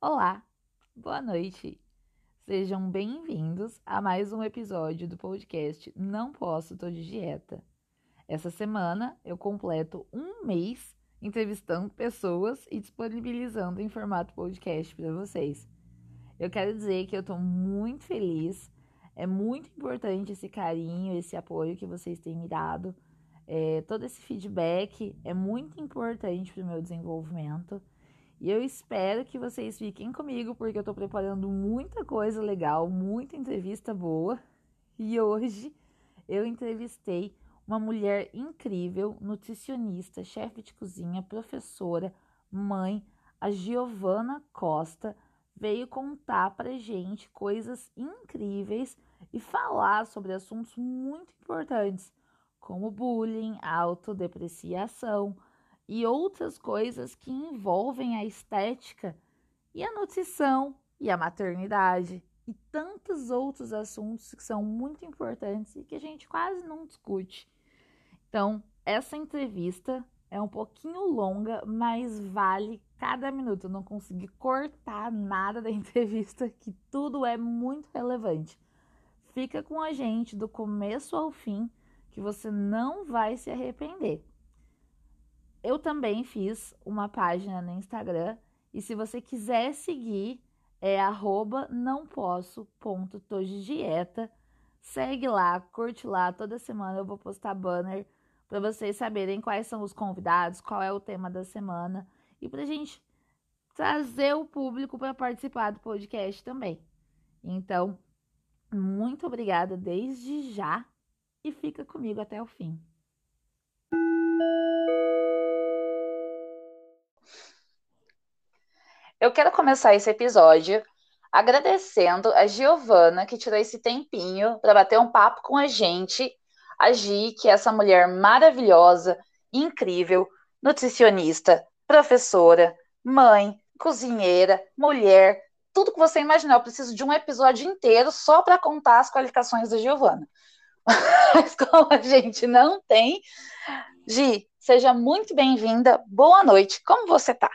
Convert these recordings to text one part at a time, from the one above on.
Olá, boa noite. Sejam bem-vindos a mais um episódio do podcast Não Posso, Tô de Dieta. Essa semana eu completo um mês entrevistando pessoas e disponibilizando em formato podcast para vocês. Eu quero dizer que eu estou muito feliz. É muito importante esse carinho, esse apoio que vocês têm me dado. É, todo esse feedback é muito importante para o meu desenvolvimento. E eu espero que vocês fiquem comigo, porque eu estou preparando muita coisa legal, muita entrevista boa. E hoje eu entrevistei uma mulher incrível, nutricionista, chefe de cozinha, professora, mãe, a Giovana Costa, veio contar pra gente coisas incríveis e falar sobre assuntos muito importantes, como bullying, autodepreciação e outras coisas que envolvem a estética e a nutrição e a maternidade e tantos outros assuntos que são muito importantes e que a gente quase não discute. Então, essa entrevista é um pouquinho longa, mas vale cada minuto. Eu não consegui cortar nada da entrevista, que tudo é muito relevante. Fica com a gente do começo ao fim, que você não vai se arrepender. Eu também fiz uma página no Instagram e se você quiser seguir é arroba não posso ponto dieta. Segue lá, curte lá, toda semana eu vou postar banner para vocês saberem quais são os convidados, qual é o tema da semana e para a gente trazer o público para participar do podcast também. Então, muito obrigada desde já e fica comigo até o fim. Eu quero começar esse episódio agradecendo a Giovana que tirou esse tempinho para bater um papo com a gente a Gi, que é essa mulher maravilhosa, incrível, nutricionista, professora, mãe, cozinheira, mulher, tudo que você imaginar. Eu preciso de um episódio inteiro só para contar as qualificações da Giovana. Mas como a gente não tem, Gi, seja muito bem-vinda. Boa noite. Como você tá?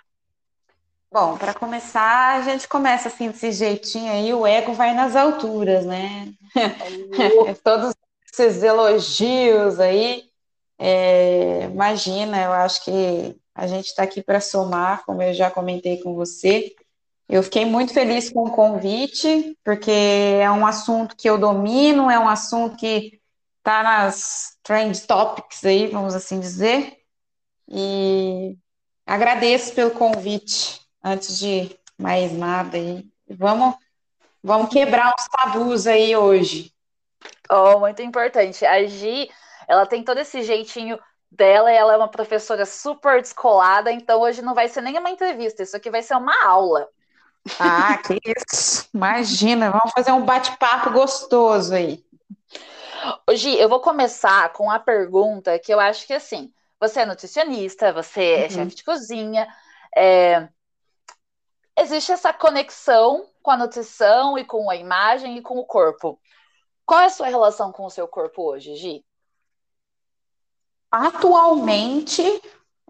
Bom, para começar, a gente começa assim desse jeitinho aí, o ego vai nas alturas, né? Todos esses elogios aí. É, imagina, eu acho que a gente está aqui para somar, como eu já comentei com você. Eu fiquei muito feliz com o convite, porque é um assunto que eu domino, é um assunto que está nas trend topics aí, vamos assim dizer. E agradeço pelo convite, antes de mais nada aí. Vamos, vamos quebrar uns tabus aí hoje. Oh, muito importante. A Gi, ela tem todo esse jeitinho dela ela é uma professora super descolada, então hoje não vai ser nem uma entrevista, isso aqui vai ser uma aula. Ah, que isso! Imagina, vamos fazer um bate-papo gostoso aí. Gi, eu vou começar com a pergunta que eu acho que assim, você é nutricionista, você é uhum. chefe de cozinha, é... existe essa conexão com a nutrição e com a imagem e com o corpo. Qual é a sua relação com o seu corpo hoje, Gi? Atualmente,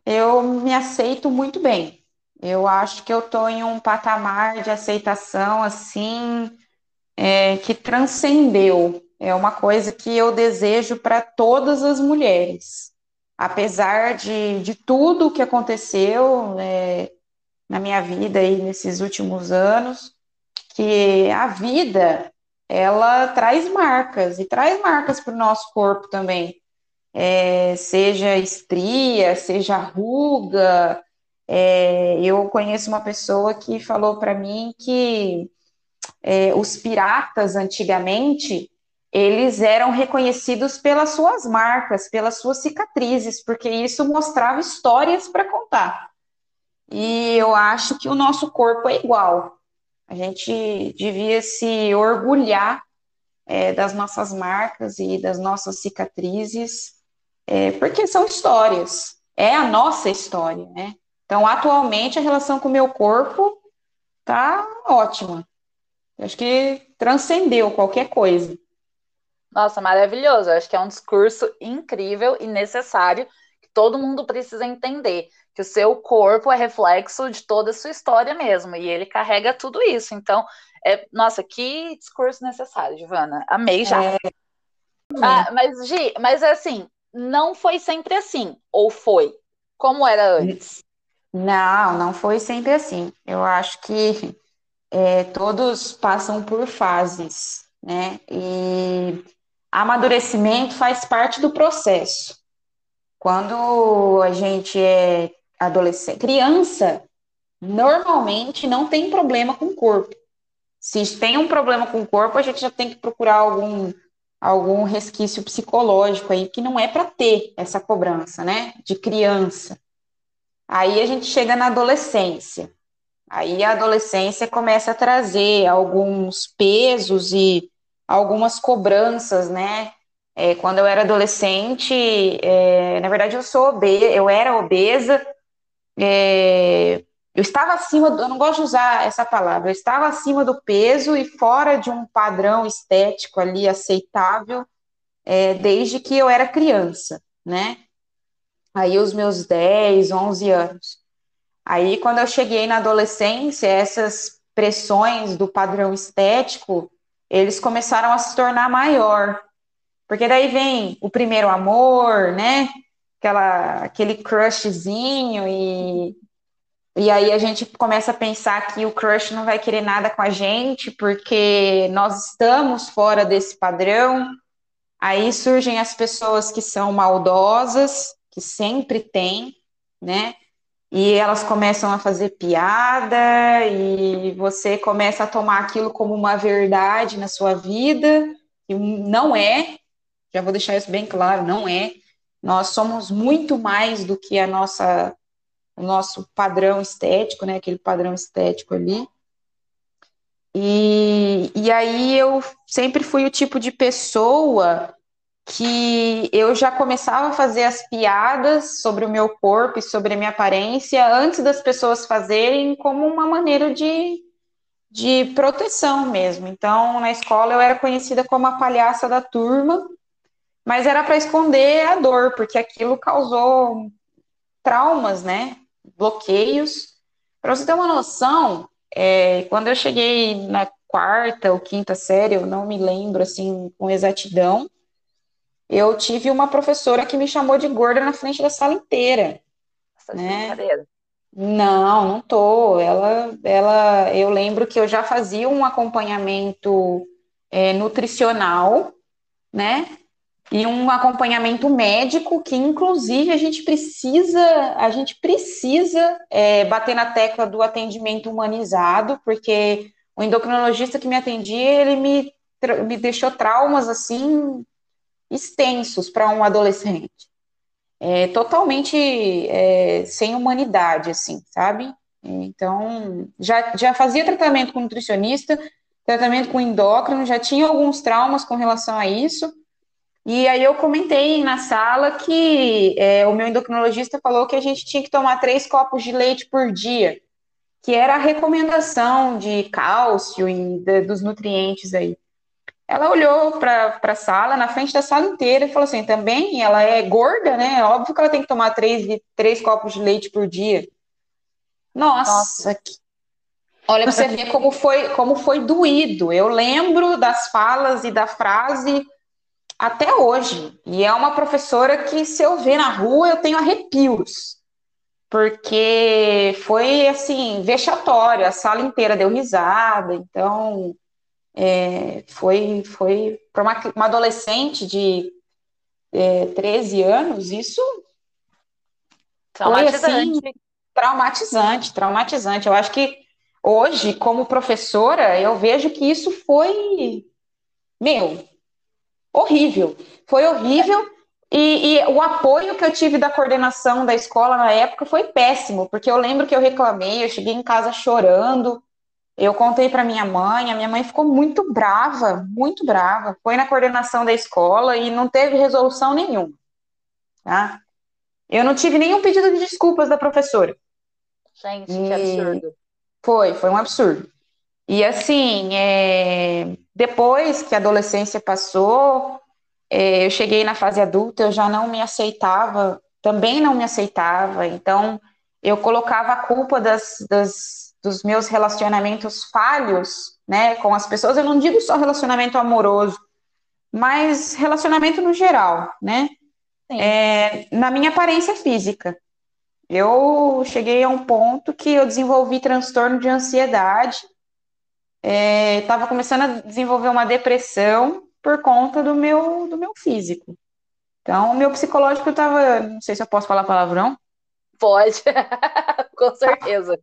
eu me aceito muito bem. Eu acho que eu estou em um patamar de aceitação assim é, que transcendeu. É uma coisa que eu desejo para todas as mulheres. Apesar de, de tudo o que aconteceu é, na minha vida aí nesses últimos anos, que a vida ela traz marcas e traz marcas para o nosso corpo também. É, seja estria, seja ruga. É, eu conheço uma pessoa que falou para mim que é, os piratas antigamente eles eram reconhecidos pelas suas marcas, pelas suas cicatrizes, porque isso mostrava histórias para contar. E eu acho que o nosso corpo é igual. A gente devia se orgulhar é, das nossas marcas e das nossas cicatrizes, é, porque são histórias, é a nossa história, né? Então, atualmente, a relação com o meu corpo tá ótima. acho que transcendeu qualquer coisa. Nossa, maravilhoso. Eu acho que é um discurso incrível e necessário que todo mundo precisa entender. Que o seu corpo é reflexo de toda a sua história mesmo, e ele carrega tudo isso. Então, é, nossa, que discurso necessário, Giovana. Amei já. É... Ah, mas, Gi, mas assim, não foi sempre assim, ou foi? Como era antes? Não, não foi sempre assim. Eu acho que é, todos passam por fases, né? E amadurecimento faz parte do processo. Quando a gente é adolescente, criança, normalmente não tem problema com o corpo. Se tem um problema com o corpo, a gente já tem que procurar algum algum resquício psicológico aí que não é para ter essa cobrança, né, de criança. Aí a gente chega na adolescência. Aí a adolescência começa a trazer alguns pesos e algumas cobranças, né? É, quando eu era adolescente, é, na verdade eu sou obesa, eu era obesa, é, eu estava acima, do, eu não gosto de usar essa palavra, eu estava acima do peso e fora de um padrão estético ali aceitável é, desde que eu era criança, né? Aí os meus 10, 11 anos. Aí quando eu cheguei na adolescência, essas pressões do padrão estético, eles começaram a se tornar maior. Porque daí vem o primeiro amor, né? Aquela, aquele crushzinho e e aí a gente começa a pensar que o crush não vai querer nada com a gente, porque nós estamos fora desse padrão. Aí surgem as pessoas que são maldosas, que sempre tem, né? E elas começam a fazer piada, e você começa a tomar aquilo como uma verdade na sua vida, e não é, já vou deixar isso bem claro, não é. Nós somos muito mais do que a nossa o nosso padrão estético, né? Aquele padrão estético ali. E, e aí eu sempre fui o tipo de pessoa que eu já começava a fazer as piadas sobre o meu corpo e sobre a minha aparência antes das pessoas fazerem como uma maneira de, de proteção mesmo. Então, na escola eu era conhecida como a palhaça da turma, mas era para esconder a dor, porque aquilo causou traumas, né? bloqueios. Para você ter uma noção, é, quando eu cheguei na quarta ou quinta série, eu não me lembro assim com exatidão, eu tive uma professora que me chamou de gorda na frente da sala inteira. Essa né? Não, não tô. Ela, ela, eu lembro que eu já fazia um acompanhamento é, nutricional, né? e um acompanhamento médico que inclusive a gente precisa a gente precisa é, bater na tecla do atendimento humanizado porque o endocrinologista que me atendia ele me, me deixou traumas assim extensos para um adolescente. É, totalmente é, sem humanidade assim sabe? Então já, já fazia tratamento com nutricionista tratamento com endócrino já tinha alguns traumas com relação a isso. E aí eu comentei na sala que é, o meu endocrinologista falou que a gente tinha que tomar três copos de leite por dia, que era a recomendação de cálcio e de, dos nutrientes aí. Ela olhou para a sala, na frente da sala inteira, e falou assim: também ela é gorda, né? Óbvio que ela tem que tomar três, três copos de leite por dia. Nossa, Nossa. Que... olha para você ver como foi, como foi doído. Eu lembro das falas e da frase até hoje. E é uma professora que, se eu ver na rua, eu tenho arrepios. Porque foi, assim, vexatório. A sala inteira deu risada. Então, é, foi, foi para uma, uma, adolescente de é, 13 anos, isso traumatizante. Foi, assim, traumatizante, traumatizante. Eu acho que hoje, como professora, eu vejo que isso foi, meu, horrível. Foi horrível. E, e, o apoio que eu tive da coordenação da escola na época foi péssimo, porque eu lembro que eu reclamei, eu cheguei em casa chorando, eu contei para minha mãe, a minha mãe ficou muito brava, muito brava. Foi na coordenação da escola e não teve resolução nenhuma. Tá? Eu não tive nenhum pedido de desculpas da professora. Gente, e... que absurdo. Foi, foi um absurdo. E assim, é... depois que a adolescência passou, é, eu cheguei na fase adulta, eu já não me aceitava, também não me aceitava, então eu colocava a culpa das, das, dos meus relacionamentos falhos, né, com as pessoas, eu não digo só relacionamento amoroso, mas relacionamento no geral, né, é, na minha aparência física. Eu cheguei a um ponto que eu desenvolvi transtorno de ansiedade, estava é, começando a desenvolver uma depressão por conta do meu, do meu físico. Então, o meu psicológico estava, não sei se eu posso falar palavrão. Pode, com certeza.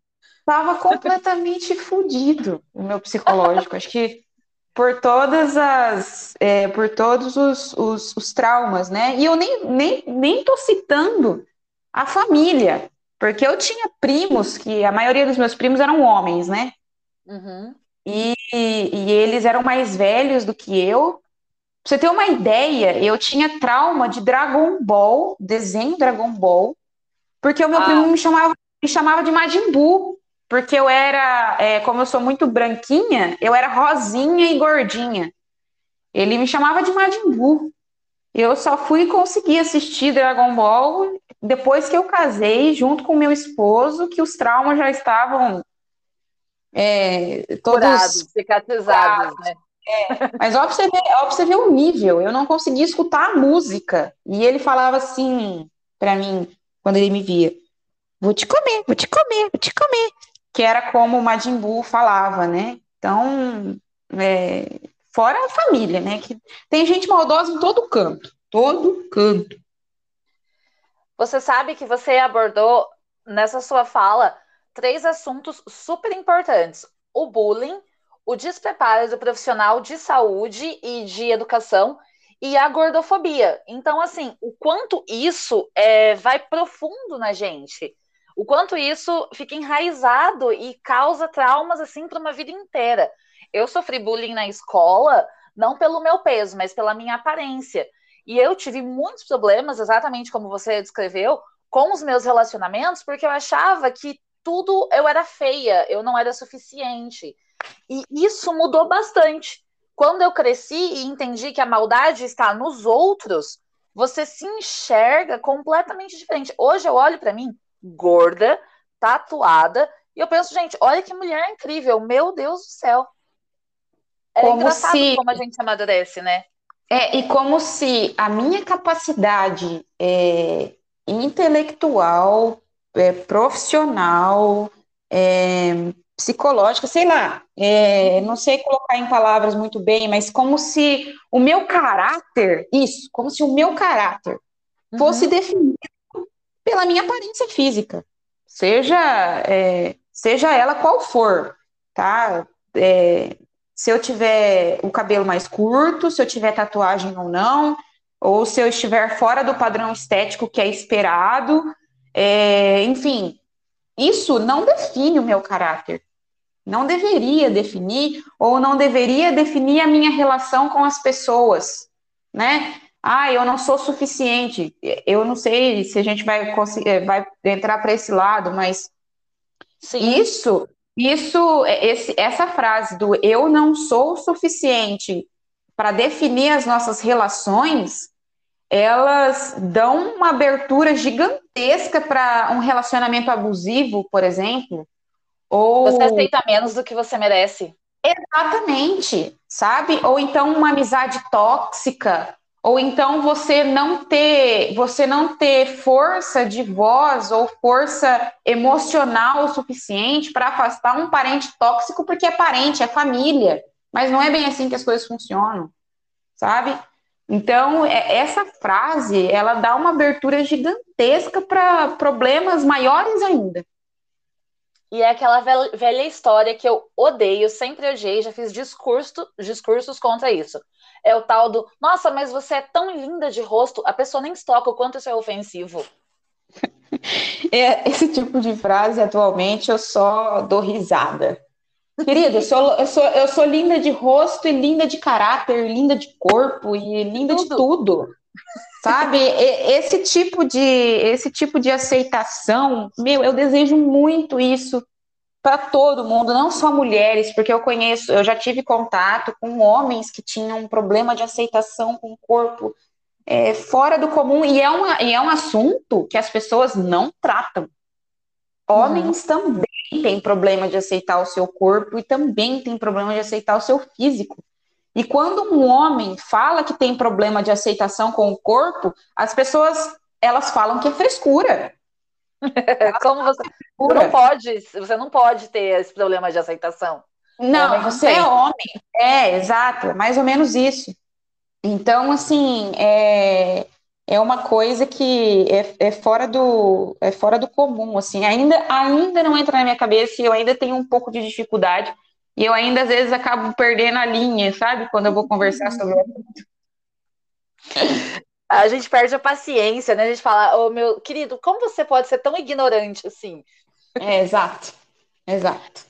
Estava completamente fodido o meu psicológico. Acho que por todas as, é, por todos os, os, os, traumas, né? E eu nem, nem, nem tô citando a família, porque eu tinha primos que a maioria dos meus primos eram homens, né? Uhum. E, e eles eram mais velhos do que eu. Pra você ter uma ideia, eu tinha trauma de Dragon Ball, desenho Dragon Ball, porque o meu ah. primo me chamava, me chamava de Majin Buu, porque eu era, é, como eu sou muito branquinha, eu era rosinha e gordinha. Ele me chamava de Majin Buu. Eu só fui conseguir assistir Dragon Ball depois que eu casei, junto com meu esposo, que os traumas já estavam é, todos Curados, cicatrizados, né? É, mas ó pra, você ver, ó pra você ver o nível, eu não conseguia escutar a música. E ele falava assim para mim, quando ele me via: Vou te comer, vou te comer, vou te comer. Que era como o Majin Buu falava, né? Então, é, fora a família, né? Que tem gente maldosa em todo canto, todo canto. Você sabe que você abordou nessa sua fala três assuntos super importantes: o bullying, o despreparo do profissional de saúde e de educação e a gordofobia. Então, assim, o quanto isso é, vai profundo na gente, o quanto isso fica enraizado e causa traumas assim para uma vida inteira. Eu sofri bullying na escola, não pelo meu peso, mas pela minha aparência. E eu tive muitos problemas, exatamente como você descreveu, com os meus relacionamentos, porque eu achava que tudo eu era feia, eu não era suficiente. E isso mudou bastante. Quando eu cresci e entendi que a maldade está nos outros, você se enxerga completamente diferente. Hoje eu olho para mim, gorda, tatuada, e eu penso, gente, olha que mulher incrível, meu Deus do céu. É como engraçado se... como a gente amadurece, né? É, e como se a minha capacidade é, intelectual, é, profissional, é, psicológica, sei lá, é, não sei colocar em palavras muito bem, mas como se o meu caráter, isso, como se o meu caráter uhum. fosse definido pela minha aparência física, seja, é, seja ela qual for, tá? É, se eu tiver o cabelo mais curto, se eu tiver tatuagem ou não, ou se eu estiver fora do padrão estético que é esperado, é, enfim, isso não define o meu caráter. Não deveria definir, ou não deveria definir a minha relação com as pessoas, né? Ah, eu não sou suficiente. Eu não sei se a gente vai, conseguir, vai entrar para esse lado, mas Sim. isso isso, é, esse, essa frase do eu não sou suficiente para definir as nossas relações, elas dão uma abertura gigantesca para um relacionamento abusivo, por exemplo. Ou... Você aceita menos do que você merece. Exatamente, sabe? Ou então uma amizade tóxica, ou então você não ter, você não ter força de voz ou força emocional o suficiente para afastar um parente tóxico, porque é parente, é família, mas não é bem assim que as coisas funcionam, sabe? Então, é, essa frase, ela dá uma abertura gigantesca para problemas maiores ainda. E é aquela velha história que eu odeio, sempre odiei, já fiz discurso, discursos contra isso é o tal do, nossa, mas você é tão linda de rosto, a pessoa nem toca o quanto isso é ofensivo. É, esse tipo de frase, atualmente, eu só dou risada. Querida, eu sou, eu, sou, eu sou linda de rosto e linda de caráter, linda de corpo e linda tudo. de tudo. Sabe? Esse tipo de, esse tipo de aceitação, meu, eu desejo muito isso para todo mundo, não só mulheres, porque eu conheço, eu já tive contato com homens que tinham um problema de aceitação com o corpo é, fora do comum, e é, uma, e é um assunto que as pessoas não tratam. Homens uhum. também têm problema de aceitar o seu corpo e também têm problema de aceitar o seu físico. E quando um homem fala que tem problema de aceitação com o corpo, as pessoas elas falam que é frescura. Como você, você não pode, você não pode ter esse problema de aceitação. Não, homem você é homem. É, exato, mais ou menos isso. Então, assim, é, é uma coisa que é, é, fora do é fora do comum, assim, ainda ainda não entra na minha cabeça e eu ainda tenho um pouco de dificuldade e eu ainda às vezes acabo perdendo a linha, sabe? Quando eu vou conversar sobre o assunto a gente perde a paciência, né? A gente fala, ô oh, meu querido, como você pode ser tão ignorante assim? É, exato, exato.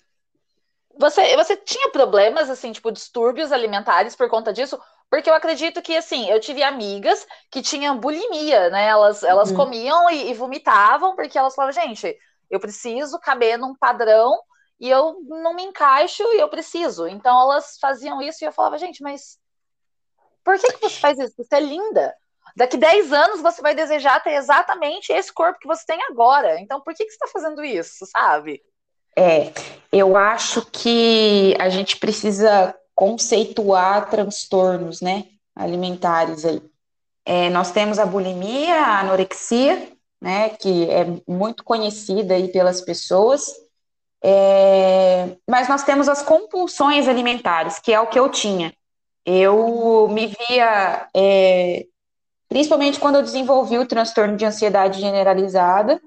Você, você tinha problemas, assim, tipo, distúrbios alimentares por conta disso? Porque eu acredito que, assim, eu tive amigas que tinham bulimia, né? Elas, elas uhum. comiam e, e vomitavam porque elas falavam, gente, eu preciso caber num padrão e eu não me encaixo e eu preciso. Então elas faziam isso e eu falava, gente, mas por que, que você faz isso? Você é linda. Daqui 10 anos você vai desejar ter exatamente esse corpo que você tem agora. Então, por que, que você está fazendo isso, sabe? É, eu acho que a gente precisa conceituar transtornos, né, alimentares aí. É, nós temos a bulimia, a anorexia, né, que é muito conhecida aí pelas pessoas, é, mas nós temos as compulsões alimentares, que é o que eu tinha. Eu me via é, principalmente quando eu desenvolvi o transtorno de ansiedade generalizada,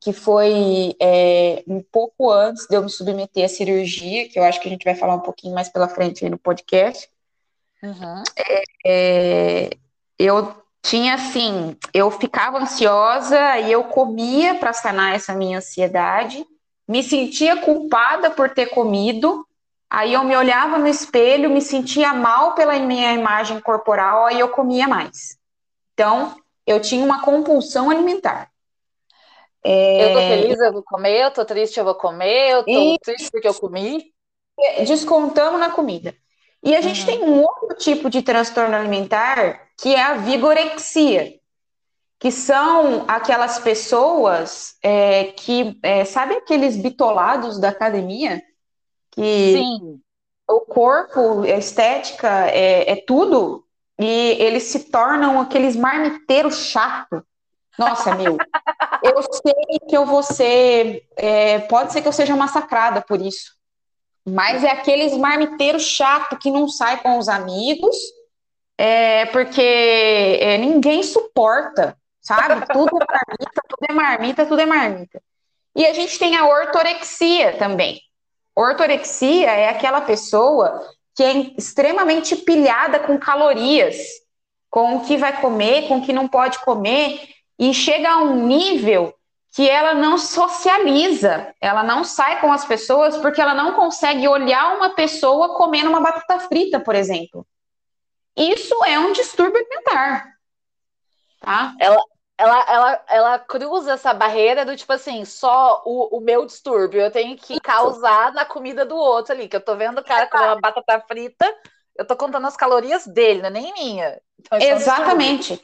que foi é, um pouco antes de eu me submeter à cirurgia, que eu acho que a gente vai falar um pouquinho mais pela frente aí no podcast. Uhum. É, eu tinha assim, eu ficava ansiosa e eu comia para sanar essa minha ansiedade, me sentia culpada por ter comido, aí eu me olhava no espelho, me sentia mal pela minha imagem corporal, aí eu comia mais. Então, eu tinha uma compulsão alimentar. É... Eu tô feliz, eu vou comer, eu tô triste, eu vou comer, eu tô e... triste porque eu comi. Descontamos na comida. E a gente uhum. tem um outro tipo de transtorno alimentar, que é a vigorexia, que são aquelas pessoas é, que, é, sabe aqueles bitolados da academia? Que Sim. o corpo, a estética, é, é tudo, e eles se tornam aqueles marmiteiros chato. Nossa, meu, eu sei que eu vou ser. É, pode ser que eu seja massacrada por isso. Mas é aqueles marmiteiros chato que não sai com os amigos, é, porque é, ninguém suporta, sabe? Tudo é marmita, tudo é marmita, tudo é marmita. E a gente tem a ortorexia também. Ortorexia é aquela pessoa que é extremamente pilhada com calorias, com o que vai comer, com o que não pode comer, e chega a um nível que ela não socializa, ela não sai com as pessoas porque ela não consegue olhar uma pessoa comendo uma batata frita, por exemplo. Isso é um distúrbio alimentar. Tá? Ela, ela, ela, ela cruza essa barreira do tipo assim, só o, o meu distúrbio, eu tenho que causar na comida do outro ali, que eu tô vendo o cara com uma batata frita, eu tô contando as calorias dele, não é nem minha. Então, é Exatamente.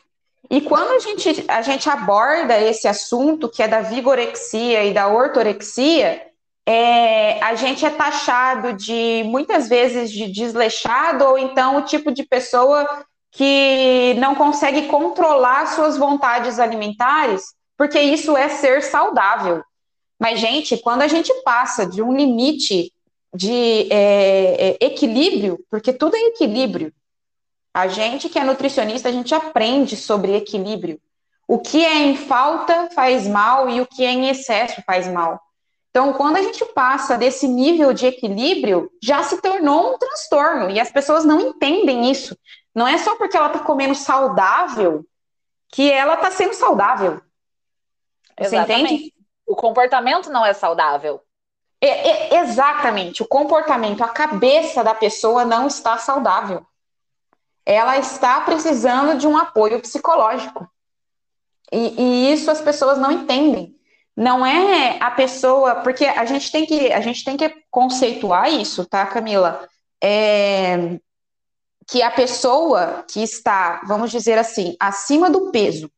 e quando a gente, a gente aborda esse assunto, que é da vigorexia e da ortorexia, é, a gente é taxado de, muitas vezes, de desleixado, ou então o tipo de pessoa que não consegue controlar suas vontades alimentares, porque isso é ser saudável. Mas, gente, quando a gente passa de um limite de é, é, equilíbrio, porque tudo é equilíbrio, a gente que é nutricionista, a gente aprende sobre equilíbrio. O que é em falta faz mal e o que é em excesso faz mal. Então, quando a gente passa desse nível de equilíbrio, já se tornou um transtorno e as pessoas não entendem isso. Não é só porque ela está comendo saudável que ela está sendo saudável. Você Exatamente. entende? O comportamento não é saudável. É, é, exatamente. O comportamento, a cabeça da pessoa não está saudável. Ela está precisando de um apoio psicológico. E, e isso as pessoas não entendem. não é a pessoa, porque a gente tem que, a gente tem que conceituar isso, tá, Camila? É, que a pessoa que está, vamos dizer assim, acima do peso,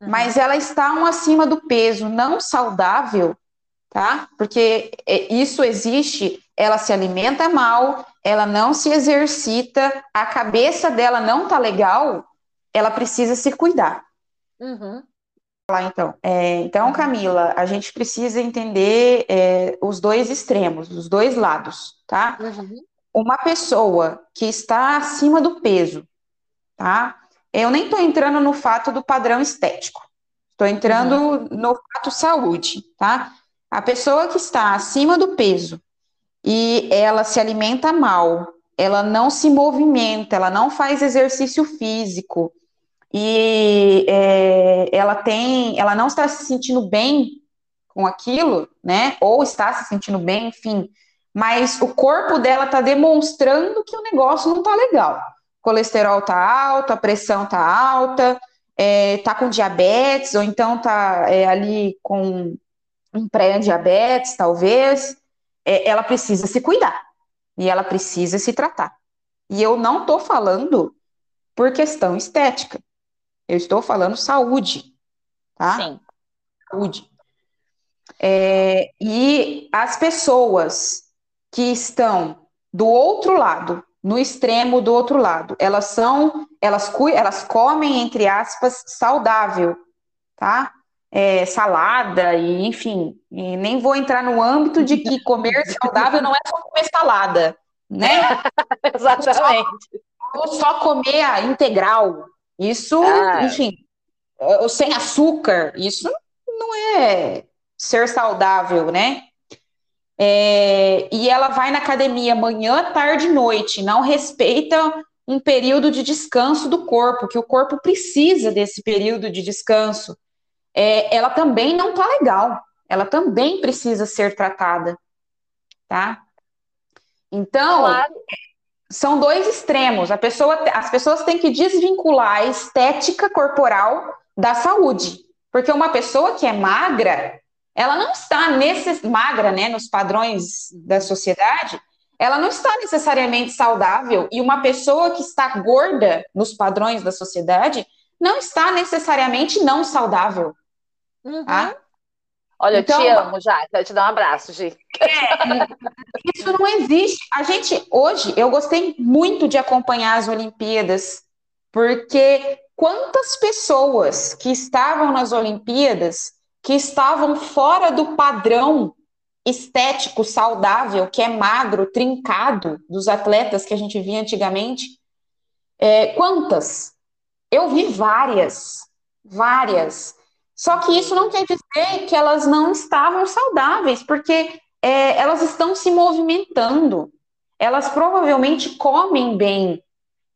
uhum. mas ela está um acima do peso não saudável, tá? Porque é, isso existe, ela se alimenta mal, ela não se exercita, a cabeça dela não tá legal, ela precisa se cuidar. Uhum. Lá, então. É, então, Camila, a gente precisa entender é, os dois extremos, os dois lados, tá? Uhum. Uma pessoa que está acima do peso, tá? Eu nem estou entrando no fato do padrão estético, estou entrando uhum. no fato saúde, tá? A pessoa que está acima do peso e ela se alimenta mal, ela não se movimenta, ela não faz exercício físico, e é, ela tem, ela não está se sentindo bem com aquilo, né? Ou está se sentindo bem, enfim. Mas o corpo dela está demonstrando que o negócio não está legal. O colesterol está alto, a pressão está alta, está é, com diabetes, ou então está é, ali com um pré-diabetes, talvez. É, ela precisa se cuidar e ela precisa se tratar. E eu não estou falando por questão estética. Eu estou falando saúde, tá? Sim. Saúde. É, e as pessoas que estão do outro lado, no extremo do outro lado, elas são, elas, elas comem, entre aspas, saudável, tá? É, salada e enfim, e nem vou entrar no âmbito de que comer saudável não é só comer salada, né? Exatamente. Ou só, ou só comer a integral, isso, ah. enfim, sem açúcar, isso não é ser saudável, né? É, e ela vai na academia manhã, tarde e noite, não respeita um período de descanso do corpo, que o corpo precisa desse período de descanso. É, ela também não tá legal, ela também precisa ser tratada, tá? Então, claro são dois extremos. A pessoa, as pessoas têm que desvincular a estética corporal da saúde. Porque uma pessoa que é magra, ela não está nesse, magra, né, nos padrões da sociedade, ela não está necessariamente saudável. E uma pessoa que está gorda nos padrões da sociedade não está necessariamente não saudável. Uhum. Tá? Olha, então, eu te amo, já. Quero te dar um abraço, Gi. É, isso não existe. A gente, hoje, eu gostei muito de acompanhar as Olimpíadas, porque quantas pessoas que estavam nas Olimpíadas que estavam fora do padrão estético saudável, que é magro, trincado, dos atletas que a gente via antigamente. É, quantas? Eu vi várias, várias. Só que isso não quer dizer que elas não estavam saudáveis, porque é, elas estão se movimentando, elas provavelmente comem bem,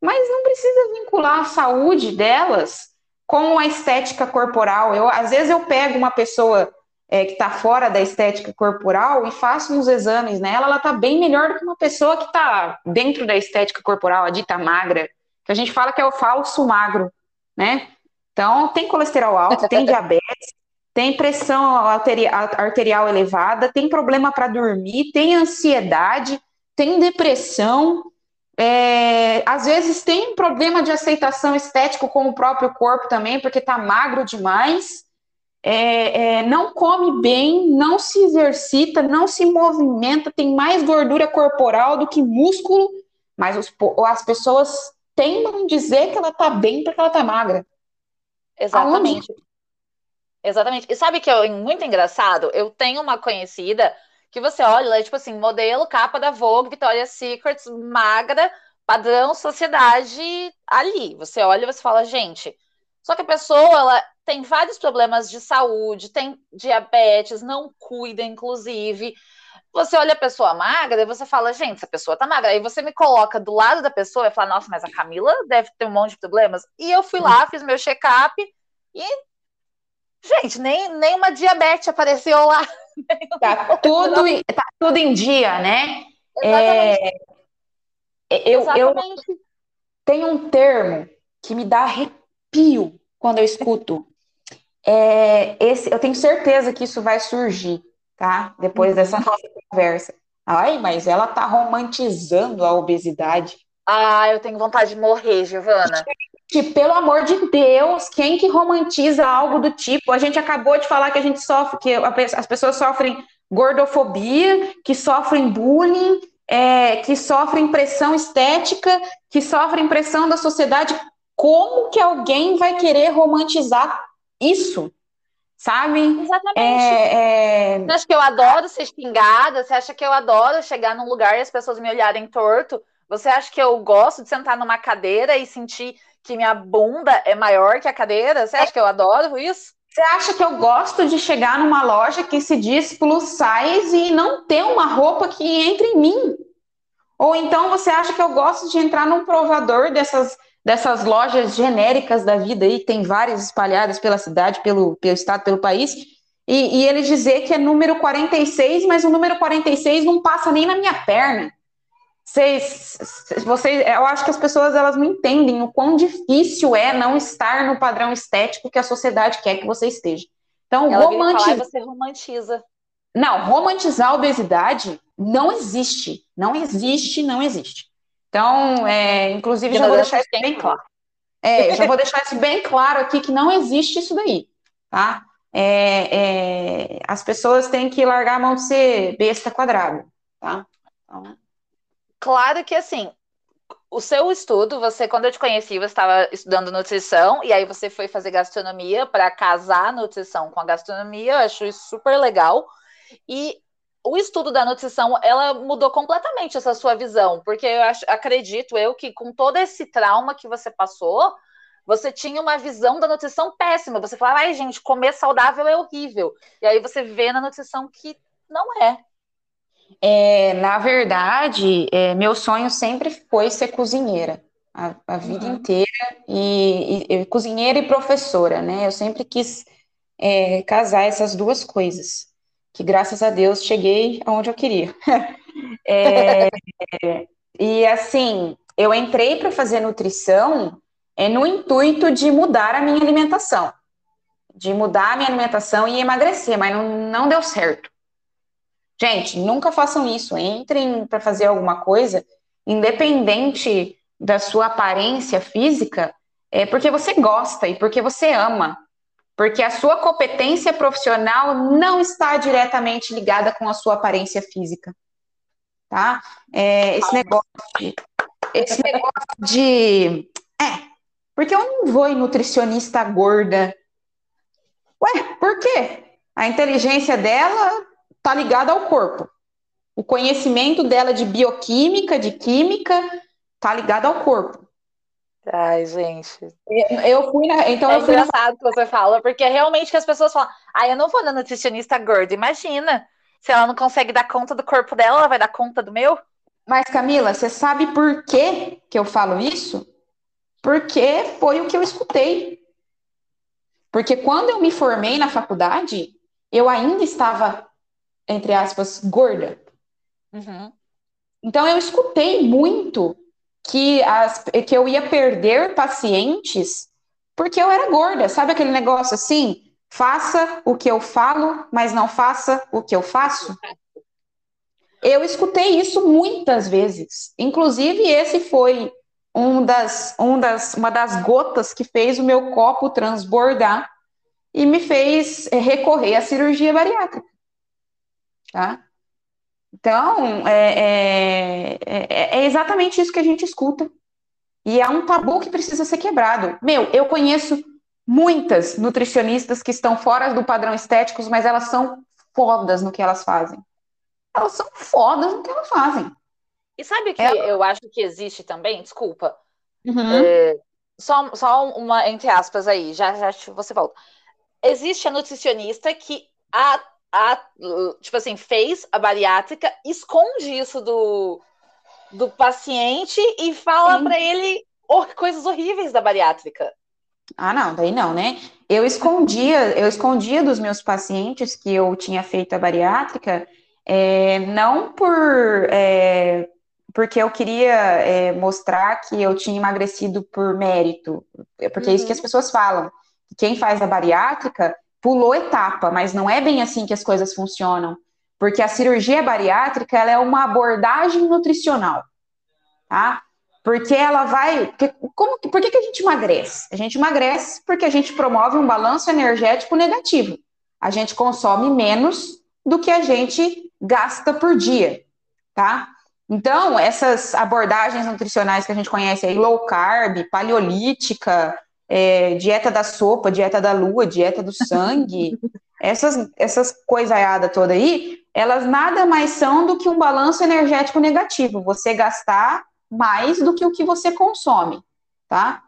mas não precisa vincular a saúde delas com a estética corporal. Eu, às vezes eu pego uma pessoa é, que está fora da estética corporal e faço uns exames nela, ela está bem melhor do que uma pessoa que está dentro da estética corporal, a dita magra, que a gente fala que é o falso magro, né? Então, tem colesterol alto, tem diabetes, tem pressão arterial elevada, tem problema para dormir, tem ansiedade, tem depressão, é, às vezes tem problema de aceitação estético com o próprio corpo também, porque está magro demais, é, é, não come bem, não se exercita, não se movimenta, tem mais gordura corporal do que músculo, mas os, as pessoas tendem a dizer que ela está bem porque ela está magra. Exatamente. Aonde? Exatamente. E sabe que é muito engraçado? Eu tenho uma conhecida que você olha, ela é tipo assim, modelo capa da Vogue, Victoria's Secret, magra, padrão sociedade ali. Você olha e você fala, gente. Só que a pessoa, ela tem vários problemas de saúde, tem diabetes, não cuida, inclusive. Você olha a pessoa magra e você fala, gente, essa pessoa tá magra. Aí você me coloca do lado da pessoa e fala, nossa, mas a Camila deve ter um monte de problemas. E eu fui lá, fiz meu check-up e, gente, nem, nem uma diabetes apareceu lá. Tá tudo, tá tudo em dia, né? É, eu, eu tenho um termo que me dá arrepio quando eu escuto. é, esse, eu tenho certeza que isso vai surgir, tá? Depois uhum. dessa nossa conversa. Ai, mas ela tá romantizando a obesidade. Ah, eu tenho vontade de morrer, Giovana. Gente, pelo amor de Deus, quem que romantiza algo do tipo? A gente acabou de falar que a gente sofre, que as pessoas sofrem gordofobia, que sofrem bullying, é, que sofrem pressão estética, que sofrem pressão da sociedade. Como que alguém vai querer romantizar isso? Sabe? Exatamente. É, é... Você acha que eu adoro ser xingada? Você acha que eu adoro chegar num lugar e as pessoas me olharem torto? Você acha que eu gosto de sentar numa cadeira e sentir que minha bunda é maior que a cadeira? Você acha que eu adoro isso? Você acha que eu gosto de chegar numa loja que se diz plus size e não ter uma roupa que entre em mim? Ou então você acha que eu gosto de entrar num provador dessas, dessas lojas genéricas da vida aí, que tem várias espalhadas pela cidade, pelo, pelo estado, pelo país, e, e ele dizer que é número 46, mas o número 46 não passa nem na minha perna. Vocês, vocês, eu acho que as pessoas elas não entendem o quão difícil é não estar no padrão estético que a sociedade quer que você esteja. Então, romantizar. Você romantiza. Não, romantizar a obesidade não existe. Não existe, não existe. Então, é, inclusive, já vou deixar isso bem claro. É, eu já vou deixar isso bem claro aqui que não existe isso daí, tá? É, é, as pessoas têm que largar a mão de ser besta quadrada, tá? Então... Claro que assim, o seu estudo, você, quando eu te conheci, você estava estudando nutrição, e aí você foi fazer gastronomia para casar a nutrição com a gastronomia, eu acho isso super legal. E o estudo da nutrição, ela mudou completamente essa sua visão, porque eu acho, acredito eu que com todo esse trauma que você passou, você tinha uma visão da nutrição péssima. Você falava, ai, gente, comer saudável é horrível. E aí você vê na nutrição que não é. É, na verdade, é, meu sonho sempre foi ser cozinheira, a, a vida uhum. inteira, e, e, cozinheira e professora, né? Eu sempre quis é, casar essas duas coisas, que graças a Deus cheguei aonde eu queria. É, e assim, eu entrei para fazer nutrição é, no intuito de mudar a minha alimentação, de mudar a minha alimentação e emagrecer, mas não, não deu certo. Gente, nunca façam isso. Entrem para fazer alguma coisa, independente da sua aparência física, é porque você gosta e porque você ama. Porque a sua competência profissional não está diretamente ligada com a sua aparência física. Tá? É, esse negócio de, esse negócio de. É, porque eu não vou em nutricionista gorda. Ué, por quê? A inteligência dela está ligada ao corpo. O conhecimento dela de bioquímica, de química, está ligado ao corpo. Ai, gente. Eu fui na. Então é eu fui engraçado na... que você fala, porque é realmente que as pessoas falam, ah, eu não vou na nutricionista gorda. Imagina, se ela não consegue dar conta do corpo dela, ela vai dar conta do meu? Mas, Camila, você sabe por que, que eu falo isso? Porque foi o que eu escutei. Porque quando eu me formei na faculdade, eu ainda estava entre aspas, gorda. Uhum. Então eu escutei muito que, as, que eu ia perder pacientes porque eu era gorda. Sabe aquele negócio assim? Faça o que eu falo, mas não faça o que eu faço. Eu escutei isso muitas vezes. Inclusive, esse foi um das, um das, uma das gotas que fez o meu copo transbordar e me fez recorrer à cirurgia bariátrica tá? Então, é, é, é, é, exatamente isso que a gente escuta. E é um tabu que precisa ser quebrado. Meu, eu conheço muitas nutricionistas que estão fora do padrão estéticos, mas elas são fodas no que elas fazem. Elas são fodas no que elas fazem. E sabe o que Ela... eu acho que existe também? Desculpa. Uhum. É, só, só uma, entre aspas aí, já, já você volta. Existe a nutricionista que a a, tipo assim, fez a bariátrica, esconde isso do, do paciente e fala para ele coisas horríveis da bariátrica. Ah, não, daí não, né? Eu escondia, eu escondia dos meus pacientes que eu tinha feito a bariátrica, é, não por é, porque eu queria é, mostrar que eu tinha emagrecido por mérito, porque uhum. é isso que as uhum. pessoas falam quem faz a bariátrica pulou etapa, mas não é bem assim que as coisas funcionam, porque a cirurgia bariátrica ela é uma abordagem nutricional, tá? Porque ela vai. Porque, como, por que, que a gente emagrece? A gente emagrece porque a gente promove um balanço energético negativo. A gente consome menos do que a gente gasta por dia, tá? Então, essas abordagens nutricionais que a gente conhece aí, low carb, paleolítica, é, dieta da sopa, dieta da lua, dieta do sangue, essas, essas coisaiadas toda aí, elas nada mais são do que um balanço energético negativo. Você gastar mais do que o que você consome, tá?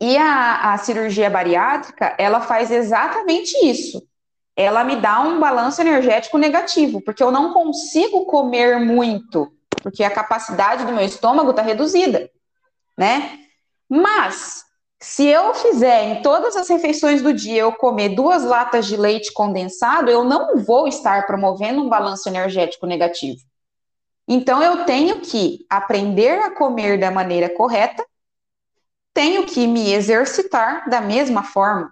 E a, a cirurgia bariátrica, ela faz exatamente isso. Ela me dá um balanço energético negativo, porque eu não consigo comer muito, porque a capacidade do meu estômago está reduzida, né? Mas, se eu fizer em todas as refeições do dia eu comer duas latas de leite condensado, eu não vou estar promovendo um balanço energético negativo. Então, eu tenho que aprender a comer da maneira correta, tenho que me exercitar da mesma forma.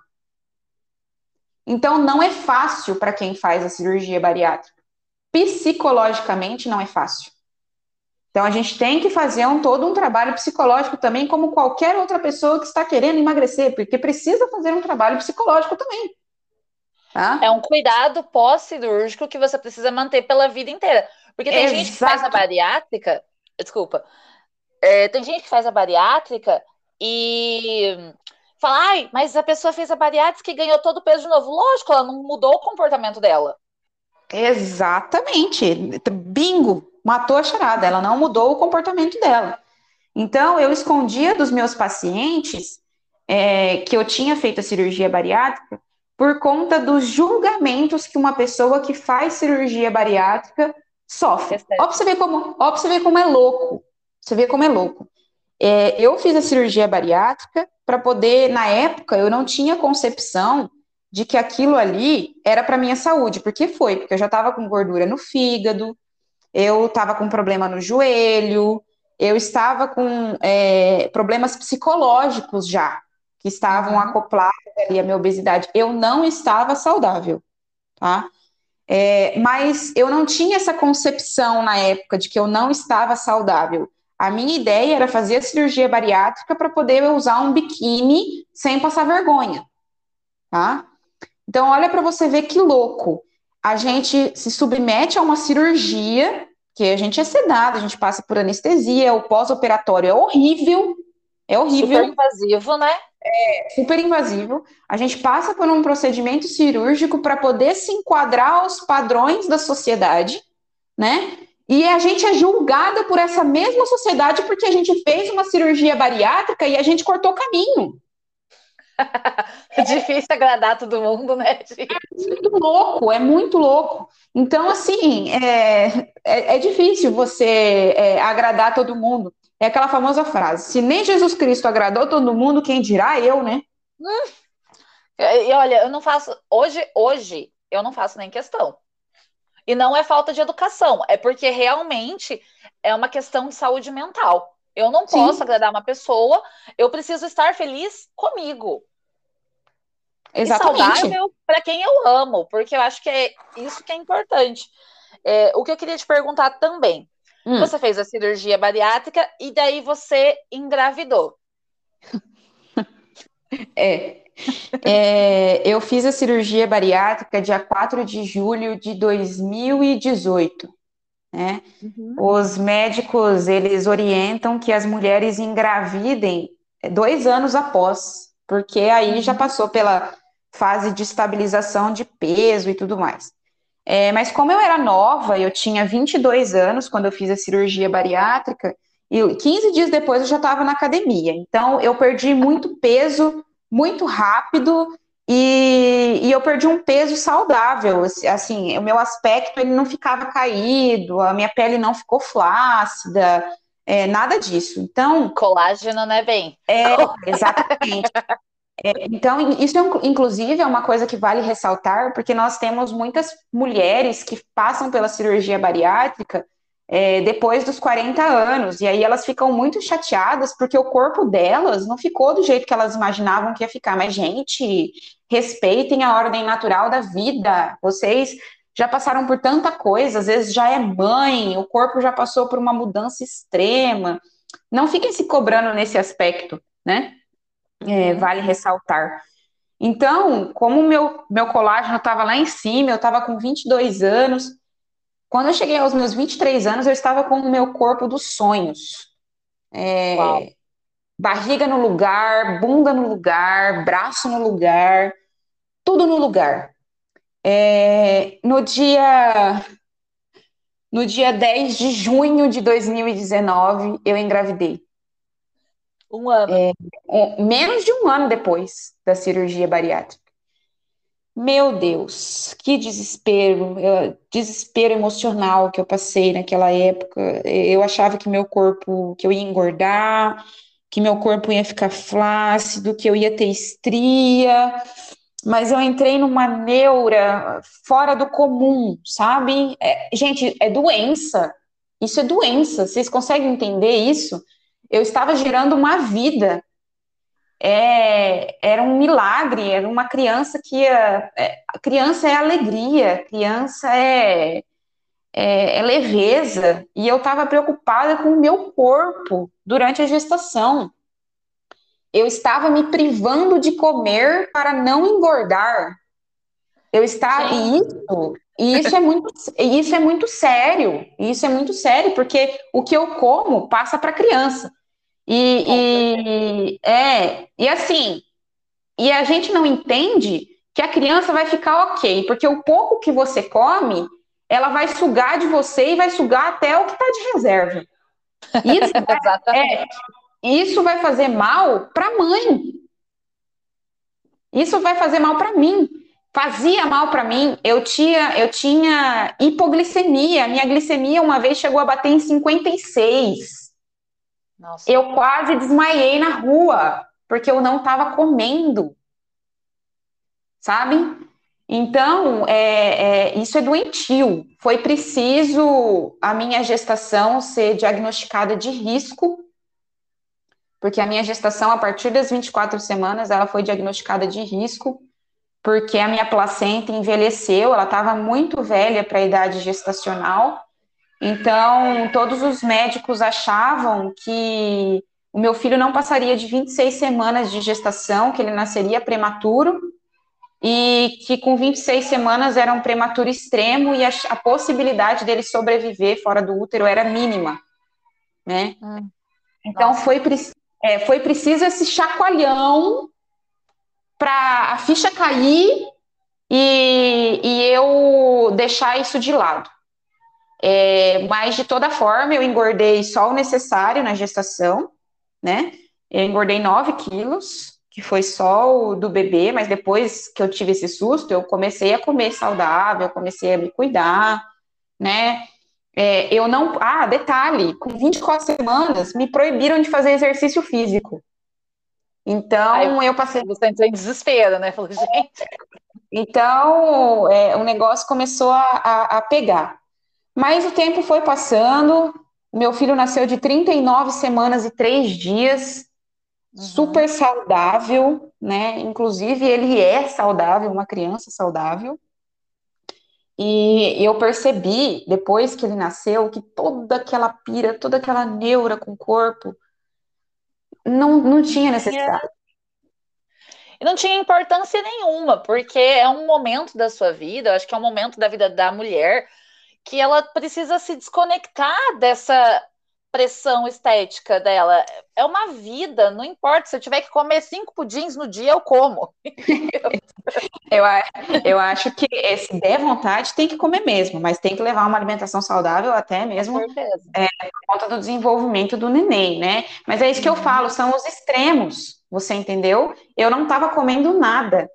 Então, não é fácil para quem faz a cirurgia bariátrica. Psicologicamente, não é fácil. Então, a gente tem que fazer um, todo um trabalho psicológico também, como qualquer outra pessoa que está querendo emagrecer, porque precisa fazer um trabalho psicológico também. Tá? É um cuidado pós-cirúrgico que você precisa manter pela vida inteira. Porque tem Exato. gente que faz a bariátrica, desculpa, é, tem gente que faz a bariátrica e fala, ai, mas a pessoa fez a bariátrica e ganhou todo o peso de novo. Lógico, ela não mudou o comportamento dela. Exatamente. Bingo, matou a charada, ela não mudou o comportamento dela. Então, eu escondia dos meus pacientes é, que eu tinha feito a cirurgia bariátrica por conta dos julgamentos que uma pessoa que faz cirurgia bariátrica sofre. É ó, pra você ver como, ó, você ver como é louco. Você vê como é louco. É, eu fiz a cirurgia bariátrica para poder, na época, eu não tinha concepção de que aquilo ali era para minha saúde. Por que foi? Porque eu já estava com gordura no fígado, eu estava com problema no joelho, eu estava com é, problemas psicológicos já, que estavam uhum. acoplados ali à minha obesidade. Eu não estava saudável, tá? É, mas eu não tinha essa concepção na época de que eu não estava saudável. A minha ideia era fazer a cirurgia bariátrica para poder usar um biquíni sem passar vergonha, tá? Então, olha para você ver que louco. A gente se submete a uma cirurgia, que a gente é sedado, a gente passa por anestesia, o pós-operatório é horrível, é horrível. Super invasivo, né? É super invasivo. A gente passa por um procedimento cirúrgico para poder se enquadrar aos padrões da sociedade, né? E a gente é julgada por essa mesma sociedade porque a gente fez uma cirurgia bariátrica e a gente cortou caminho. É difícil agradar todo mundo, né, gente? É muito louco, é muito louco. Então, assim, é, é, é difícil você é, agradar todo mundo. É aquela famosa frase: se nem Jesus Cristo agradou todo mundo, quem dirá eu, né? Hum. E olha, eu não faço. Hoje, hoje, eu não faço nem questão. E não é falta de educação, é porque realmente é uma questão de saúde mental. Eu não Sim. posso agradar uma pessoa, eu preciso estar feliz comigo. Exatamente. E saudável para quem eu amo, porque eu acho que é isso que é importante. É, o que eu queria te perguntar também, Hum. Você fez a cirurgia bariátrica e daí você engravidou. É. é. Eu fiz a cirurgia bariátrica dia 4 de julho de 2018. Né? Uhum. Os médicos eles orientam que as mulheres engravidem dois anos após, porque aí uhum. já passou pela fase de estabilização de peso e tudo mais. É, mas como eu era nova, eu tinha 22 anos quando eu fiz a cirurgia bariátrica, e 15 dias depois eu já estava na academia. Então eu perdi muito peso muito rápido e, e, eu perdi um peso saudável. Assim, o meu aspecto ele não ficava caído, a minha pele não ficou flácida, é, nada disso. Então. Colágeno, né, bem? É, exatamente. É, então, isso, inclusive, é uma coisa que vale ressaltar, porque nós temos muitas mulheres que passam pela cirurgia bariátrica é, depois dos 40 anos. E aí elas ficam muito chateadas porque o corpo delas não ficou do jeito que elas imaginavam que ia ficar. Mas, gente, respeitem a ordem natural da vida. Vocês já passaram por tanta coisa, às vezes já é mãe, o corpo já passou por uma mudança extrema. Não fiquem se cobrando nesse aspecto, né? É, vale ressaltar. Então, como meu, meu colágeno estava lá em cima, eu estava com 22 anos, quando eu cheguei aos meus 23 anos, eu estava com o meu corpo dos sonhos. É, barriga no lugar, bunda no lugar, braço no lugar, tudo no lugar. É, no dia no dia 10 de junho de 2019, eu engravidei. Um ano. É, um, menos de um ano depois da cirurgia bariátrica. Meu Deus, que desespero, desespero emocional que eu passei naquela época. Eu achava que meu corpo, que eu ia engordar, que meu corpo ia ficar flácido, que eu ia ter estria, mas eu entrei numa neura fora do comum, sabe? É, gente, é doença. Isso é doença. Vocês conseguem entender isso? Eu estava gerando uma vida é, era um milagre, era uma criança que ia, é, criança é alegria, criança é, é, é leveza, e eu estava preocupada com o meu corpo durante a gestação. Eu estava me privando de comer para não engordar. Eu estava e isso, e isso é muito, isso é muito sério. Isso é muito sério porque o que eu como passa para a criança. E, e, é, e assim, e a gente não entende que a criança vai ficar ok, porque o pouco que você come, ela vai sugar de você e vai sugar até o que está de reserva. Isso, é, isso vai fazer mal para a mãe. Isso vai fazer mal para mim. Fazia mal para mim. Eu tinha, eu tinha hipoglicemia. Minha glicemia uma vez chegou a bater em 56. Nossa. Eu quase desmaiei na rua, porque eu não estava comendo. Sabe? Então, é, é, isso é doentio. Foi preciso a minha gestação ser diagnosticada de risco, porque a minha gestação, a partir das 24 semanas, ela foi diagnosticada de risco, porque a minha placenta envelheceu, ela estava muito velha para a idade gestacional, então, todos os médicos achavam que o meu filho não passaria de 26 semanas de gestação, que ele nasceria prematuro, e que com 26 semanas era um prematuro extremo e a, a possibilidade dele sobreviver fora do útero era mínima, né? Hum, então, foi, é, foi preciso esse chacoalhão para a ficha cair e, e eu deixar isso de lado. É, mas, de toda forma, eu engordei só o necessário na gestação, né? Eu engordei 9 quilos, que foi só o do bebê, mas depois que eu tive esse susto, eu comecei a comer saudável, eu comecei a me cuidar, né? É, eu não. Ah, detalhe: com 24 semanas, me proibiram de fazer exercício físico. Então, Aí, eu passei. Você entrou em desespero, né? Falei, gente. Então, é, o negócio começou a, a, a pegar. Mas o tempo foi passando, meu filho nasceu de 39 semanas e 3 dias, uhum. super saudável, né? Inclusive, ele é saudável, uma criança saudável. E eu percebi, depois que ele nasceu, que toda aquela pira, toda aquela neura com o corpo, não, não tinha necessidade. E não tinha importância nenhuma, porque é um momento da sua vida, eu acho que é um momento da vida da mulher que ela precisa se desconectar dessa pressão estética dela. É uma vida, não importa. Se eu tiver que comer cinco pudins no dia, eu como. eu, eu acho que se der vontade, tem que comer mesmo, mas tem que levar uma alimentação saudável até mesmo é, por conta do desenvolvimento do neném, né? Mas é isso que eu falo, são os extremos, você entendeu? Eu não estava comendo nada.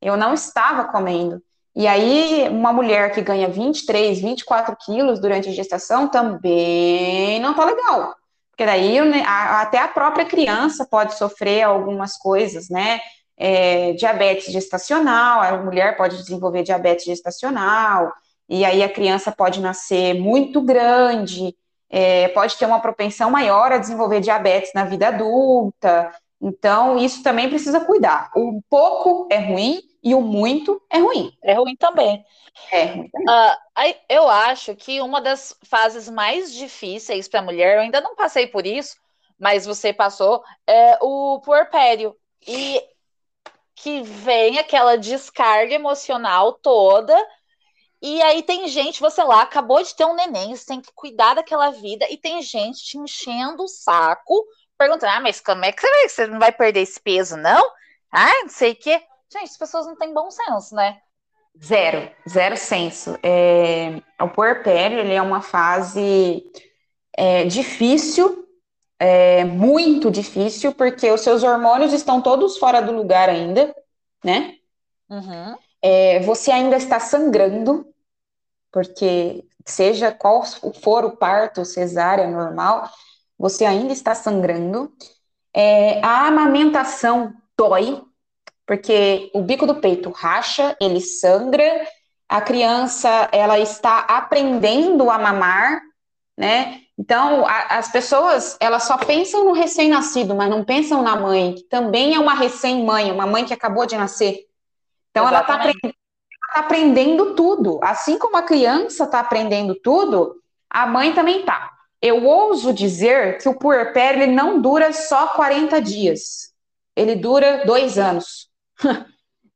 Eu não estava comendo. E aí, uma mulher que ganha 23, 24 quilos durante a gestação também não tá legal. Porque daí até a própria criança pode sofrer algumas coisas, né? É, diabetes gestacional, a mulher pode desenvolver diabetes gestacional. e aí a criança pode nascer muito grande, é, pode ter uma propensão maior a desenvolver diabetes na vida adulta. Então, isso também precisa cuidar. O pouco é ruim e o muito é ruim. É ruim também. É ruim também. Uh, eu acho que uma das fases mais difíceis para a mulher, eu ainda não passei por isso, mas você passou, é o puerpério. E que vem aquela descarga emocional toda. E aí tem gente, você lá acabou de ter um neném, você tem que cuidar daquela vida, e tem gente te enchendo o saco, perguntando: ah, mas como é que você vai? Você não vai perder esse peso, não? Ah, não sei o quê. Gente, as pessoas não têm bom senso, né? Zero, zero senso. É, o puerpério ele é uma fase é, difícil, é, muito difícil, porque os seus hormônios estão todos fora do lugar ainda, né? Uhum. É, você ainda está sangrando, porque seja qual for o parto, cesárea, normal, você ainda está sangrando. É, a amamentação dói, porque o bico do peito racha, ele sangra, a criança ela está aprendendo a mamar, né? Então, a, as pessoas elas só pensam no recém-nascido, mas não pensam na mãe, que também é uma recém-mãe, uma mãe que acabou de nascer. Então, ela está aprendendo, tá aprendendo tudo. Assim como a criança está aprendendo tudo, a mãe também está. Eu ouso dizer que o puerpério ele não dura só 40 dias, ele dura dois anos.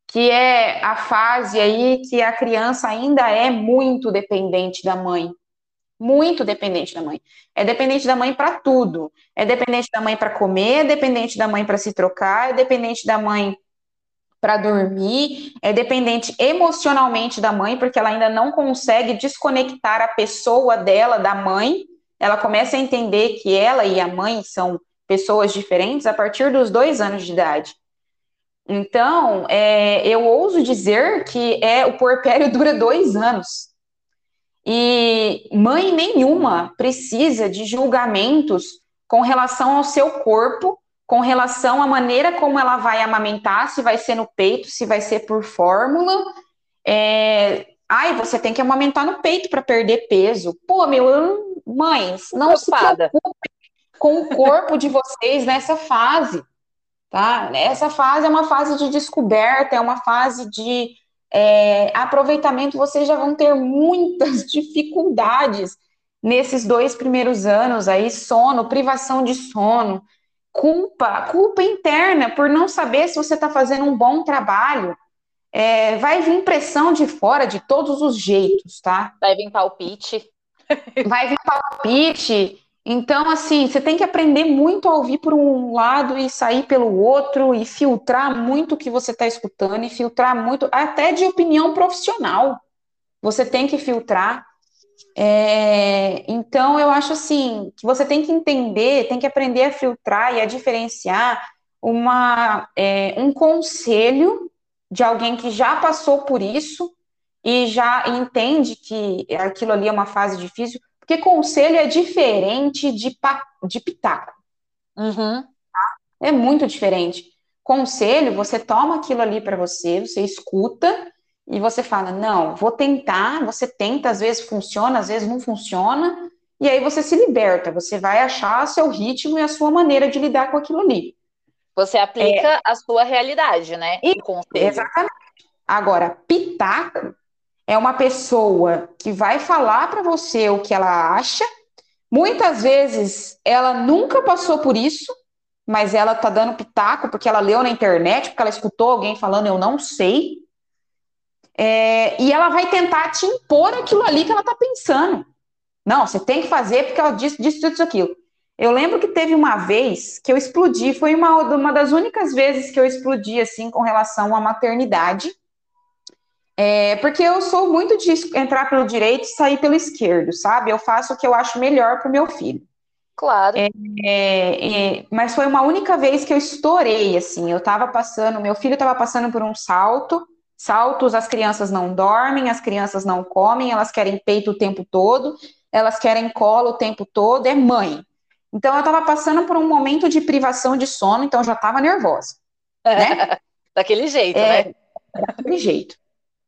que é a fase aí que a criança ainda é muito dependente da mãe. Muito dependente da mãe. É dependente da mãe para tudo. É dependente da mãe para comer, é dependente da mãe para se trocar, é dependente da mãe para dormir, é dependente emocionalmente da mãe, porque ela ainda não consegue desconectar a pessoa dela da mãe. Ela começa a entender que ela e a mãe são pessoas diferentes a partir dos dois anos de idade. Então, é, eu ouso dizer que é o porpério dura dois anos. E mãe nenhuma precisa de julgamentos com relação ao seu corpo, com relação à maneira como ela vai amamentar, se vai ser no peito, se vai ser por fórmula. É, ai, você tem que amamentar no peito para perder peso. Pô, meu, eu, mães, não se preocupe com o corpo de vocês nessa fase tá? Essa fase é uma fase de descoberta, é uma fase de é, aproveitamento. Vocês já vão ter muitas dificuldades nesses dois primeiros anos aí, sono, privação de sono, culpa, culpa interna por não saber se você está fazendo um bom trabalho. É, vai vir pressão de fora de todos os jeitos, tá? Vai vir palpite. Vai vir palpite. Então, assim, você tem que aprender muito a ouvir por um lado e sair pelo outro, e filtrar muito o que você está escutando, e filtrar muito, até de opinião profissional. Você tem que filtrar. É, então, eu acho assim, que você tem que entender, tem que aprender a filtrar e a diferenciar uma, é, um conselho de alguém que já passou por isso e já entende que aquilo ali é uma fase difícil, porque conselho é diferente de, de pitaco. Uhum. É muito diferente. Conselho, você toma aquilo ali para você, você escuta e você fala: não, vou tentar. Você tenta, às vezes funciona, às vezes não funciona. E aí você se liberta, você vai achar seu ritmo e a sua maneira de lidar com aquilo ali. Você aplica é, a sua realidade, né? E, exatamente. Agora, pitaco é uma pessoa que vai falar para você o que ela acha. Muitas vezes ela nunca passou por isso, mas ela tá dando pitaco porque ela leu na internet, porque ela escutou alguém falando, eu não sei. É, e ela vai tentar te impor aquilo ali que ela tá pensando. Não, você tem que fazer porque ela disse, disse tudo isso aquilo. Eu lembro que teve uma vez que eu explodi, foi uma, uma das únicas vezes que eu explodi assim com relação à maternidade é, porque eu sou muito de entrar pelo direito e sair pelo esquerdo, sabe? Eu faço o que eu acho melhor para o meu filho. Claro. É, é, é, mas foi uma única vez que eu estourei, assim. Eu estava passando, meu filho estava passando por um salto. Saltos, as crianças não dormem, as crianças não comem, elas querem peito o tempo todo, elas querem colo o tempo todo, é mãe. Então eu estava passando por um momento de privação de sono, então eu já estava nervosa. Né? Daquele jeito, é, né? Daquele jeito.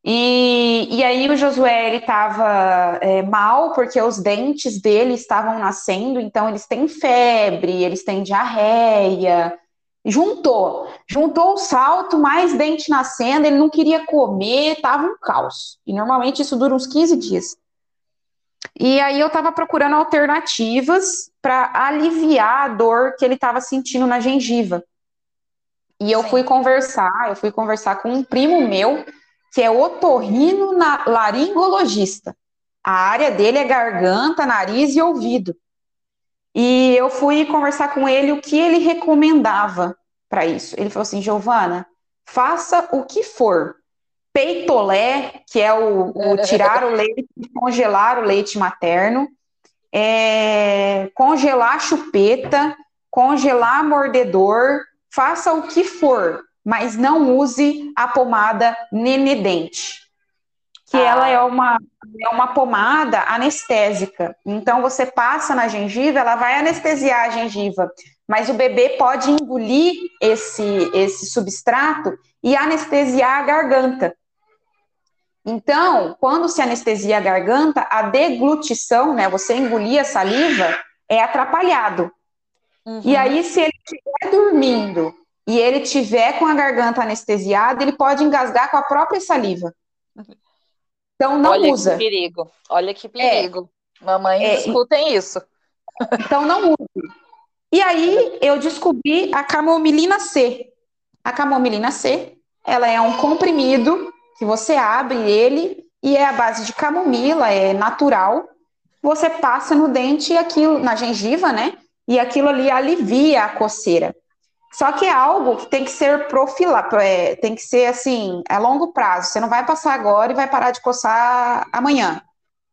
E, e aí o Josué ele estava é, mal porque os dentes dele estavam nascendo, então eles têm febre, eles têm diarreia. Juntou, juntou o salto, mais dente nascendo, ele não queria comer, tava um caos. E normalmente isso dura uns 15 dias. E aí eu estava procurando alternativas para aliviar a dor que ele estava sentindo na gengiva. E eu Sim. fui conversar, eu fui conversar com um primo meu que é otorrino laringologista. A área dele é garganta, nariz e ouvido. E eu fui conversar com ele o que ele recomendava para isso. Ele falou assim: Giovana, faça o que for. Peitolé, que é o, o tirar o leite, congelar o leite materno, é, congelar chupeta, congelar mordedor, faça o que for, mas não use a pomada Nenedente, que ah. ela é uma, é uma pomada anestésica. Então você passa na gengiva, ela vai anestesiar a gengiva, mas o bebê pode engolir esse, esse substrato e anestesiar a garganta. Então, quando se anestesia a garganta, a deglutição, né, você engolir a saliva, é atrapalhado. Uhum. E aí, se ele estiver dormindo e ele tiver com a garganta anestesiada, ele pode engasgar com a própria saliva. Então não Olha usa. Olha que perigo. Olha que perigo. É. Mamãe, é. escutem isso. Então não use. E aí eu descobri a camomilina C. A camomilina C, ela é um comprimido que você abre ele e é a base de camomila, é natural. Você passa no dente e aquilo na gengiva, né? E aquilo ali alivia a coceira. Só que é algo que tem que ser profilado, é, tem que ser assim, a longo prazo. Você não vai passar agora e vai parar de coçar amanhã.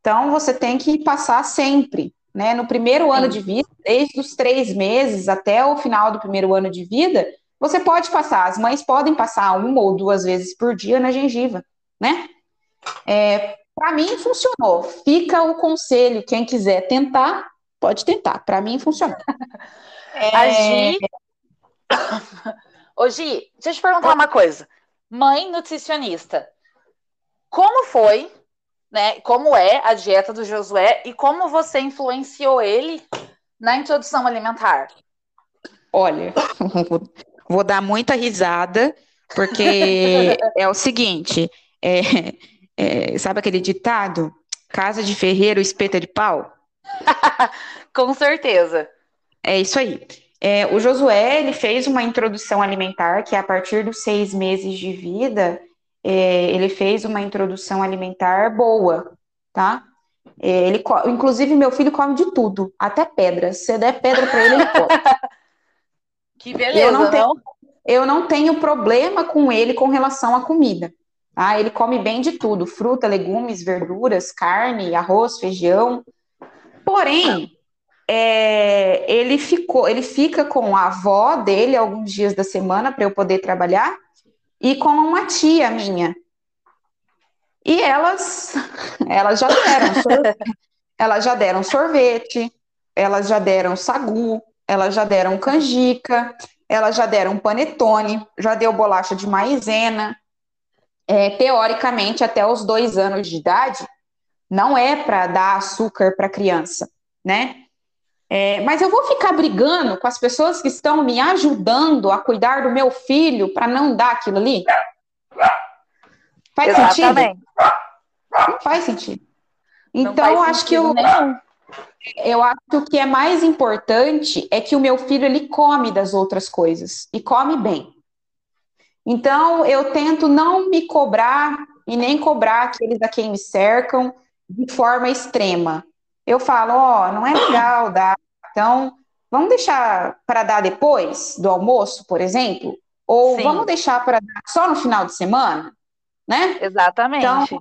Então você tem que passar sempre, né? No primeiro Sim. ano de vida, desde os três meses até o final do primeiro ano de vida, você pode passar. As mães podem passar uma ou duas vezes por dia na gengiva, né? É, Para mim funcionou. Fica o conselho, quem quiser tentar, pode tentar. Para mim funcionou. É... Agir Ô, Gi, deixa eu te perguntar uma coisa. Mãe nutricionista, como foi, né? Como é a dieta do Josué e como você influenciou ele na introdução alimentar? Olha, vou dar muita risada, porque é o seguinte: é, é, sabe aquele ditado? Casa de ferreiro, espeta de pau? Com certeza. É isso aí. É, o Josué ele fez uma introdução alimentar que a partir dos seis meses de vida é, ele fez uma introdução alimentar boa, tá? É, ele, inclusive meu filho come de tudo, até pedra. Se você der pedra para ele, ele come. que beleza, eu não, tenho, eu não tenho problema com ele com relação à comida. Tá? Ele come bem de tudo: fruta, legumes, verduras, carne, arroz, feijão. Porém, é, ele ficou, ele fica com a avó dele alguns dias da semana para eu poder trabalhar e com uma tia minha. E elas, elas já deram, sorvete, elas já deram sorvete, elas já deram sagu, elas já deram canjica, elas já deram panetone, já deu bolacha de maisena. É, teoricamente, até os dois anos de idade, não é para dar açúcar para criança, né? É, mas eu vou ficar brigando com as pessoas que estão me ajudando a cuidar do meu filho para não dar aquilo ali? Faz Exatamente. sentido? Não faz sentido. Então, faz acho sentido que eu, eu acho que o que é mais importante é que o meu filho ele come das outras coisas e come bem. Então, eu tento não me cobrar e nem cobrar aqueles a quem me cercam de forma extrema. Eu falo, ó, oh, não é legal dar então, vamos deixar para dar depois do almoço, por exemplo? Ou Sim. vamos deixar para dar só no final de semana? Né? Exatamente. Então,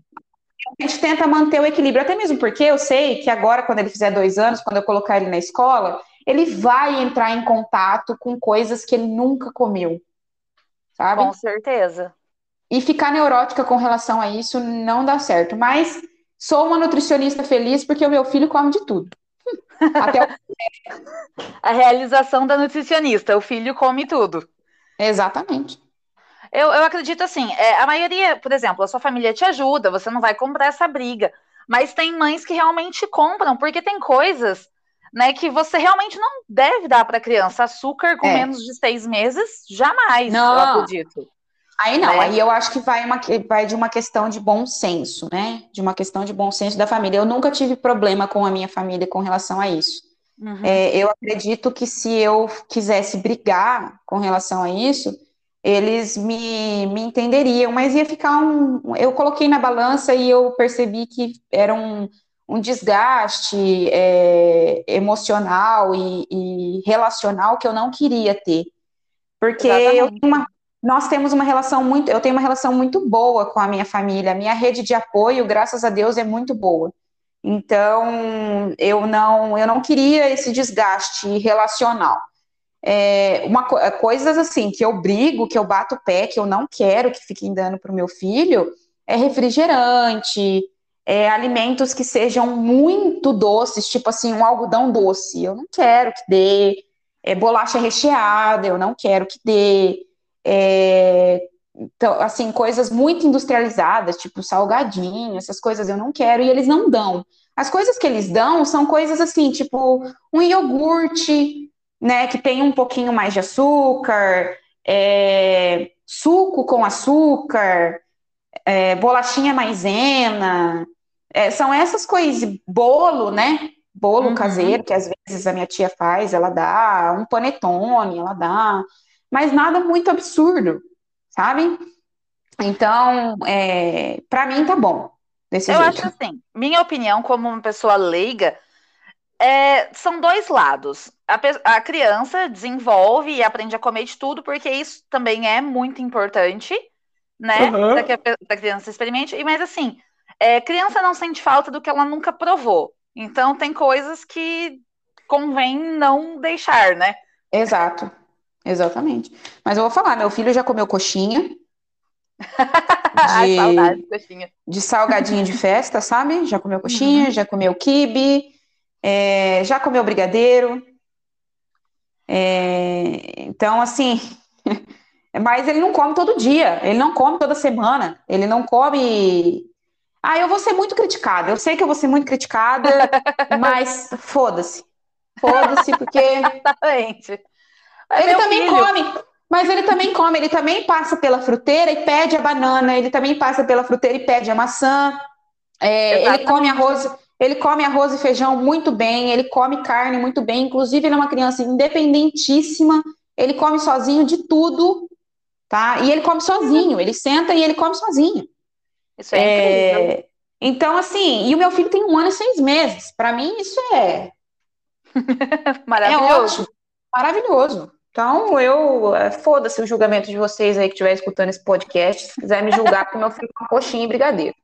a gente tenta manter o equilíbrio, até mesmo porque eu sei que agora, quando ele fizer dois anos, quando eu colocar ele na escola, ele vai entrar em contato com coisas que ele nunca comeu. Sabe? Com certeza. E ficar neurótica com relação a isso não dá certo. Mas sou uma nutricionista feliz porque o meu filho come de tudo. Até o... A realização da nutricionista, o filho come tudo. Exatamente. Eu, eu acredito assim, é, a maioria, por exemplo, a sua família te ajuda, você não vai comprar essa briga. Mas tem mães que realmente compram, porque tem coisas né, que você realmente não deve dar para criança. Açúcar com é. menos de seis meses, jamais, não. eu acredito. Aí não, né? aí eu acho que vai, uma, vai de uma questão de bom senso, né? De uma questão de bom senso da família. Eu nunca tive problema com a minha família com relação a isso. Uhum. É, eu acredito que se eu quisesse brigar com relação a isso, eles me, me entenderiam, mas ia ficar um. Eu coloquei na balança e eu percebi que era um, um desgaste é, emocional e, e, relacional que eu não queria ter. Porque eu uma, nós temos uma relação muito, eu tenho uma relação muito boa com a minha família, a minha rede de apoio, graças a Deus, é muito boa. Então, eu não, eu não queria esse desgaste relacional. É, uma, coisas assim, que eu brigo, que eu bato o pé, que eu não quero que fiquem dando para o meu filho, é refrigerante, é, alimentos que sejam muito doces, tipo assim, um algodão doce, eu não quero que dê, é, bolacha recheada, eu não quero que dê, é, então, assim, coisas muito industrializadas, tipo salgadinho, essas coisas eu não quero, e eles não dão. As coisas que eles dão são coisas assim, tipo um iogurte, né, que tem um pouquinho mais de açúcar, é, suco com açúcar, é, bolachinha maisena, é, são essas coisas, bolo, né? Bolo uhum. caseiro, que às vezes a minha tia faz, ela dá, um panetone, ela dá, mas nada muito absurdo, sabe? Então, é, para mim tá bom. Desse Eu jeito. acho assim, minha opinião como uma pessoa leiga, é, são dois lados. A, a, criança desenvolve e aprende a comer de tudo, porque isso também é muito importante, né? Uhum. Para que a, a, criança experimente. E, mas assim, é, criança não sente falta do que ela nunca provou. Então tem coisas que convém não deixar, né? Exato. Exatamente. Mas eu vou falar, meu filho já comeu coxinha. De, Ai, coxinha. de salgadinho de festa, sabe? Já comeu coxinha, uhum. já comeu quibe, é, já comeu brigadeiro. É, então, assim, mas ele não come todo dia, ele não come toda semana, ele não come. Ah, eu vou ser muito criticada, eu sei que eu vou ser muito criticada, mas foda-se. Foda-se, porque. Exatamente. Ele também filho. come, mas ele também come, ele também passa pela fruteira e pede a banana, ele também passa pela fruteira e pede a maçã. É, ele come arroz, ele come arroz e feijão muito bem, ele come carne muito bem, inclusive ele é uma criança independentíssima, ele come sozinho de tudo, tá? E ele come sozinho, ele senta e ele come sozinho. Isso é, é... incrível. Então, assim, e o meu filho tem um ano e seis meses. Para mim, isso é. Maravilhoso. É ótimo. Maravilhoso. Então, eu. É, foda-se o julgamento de vocês aí que estiver escutando esse podcast. Se quiser me julgar, porque meu filho é uma coxinha e brigadeiro.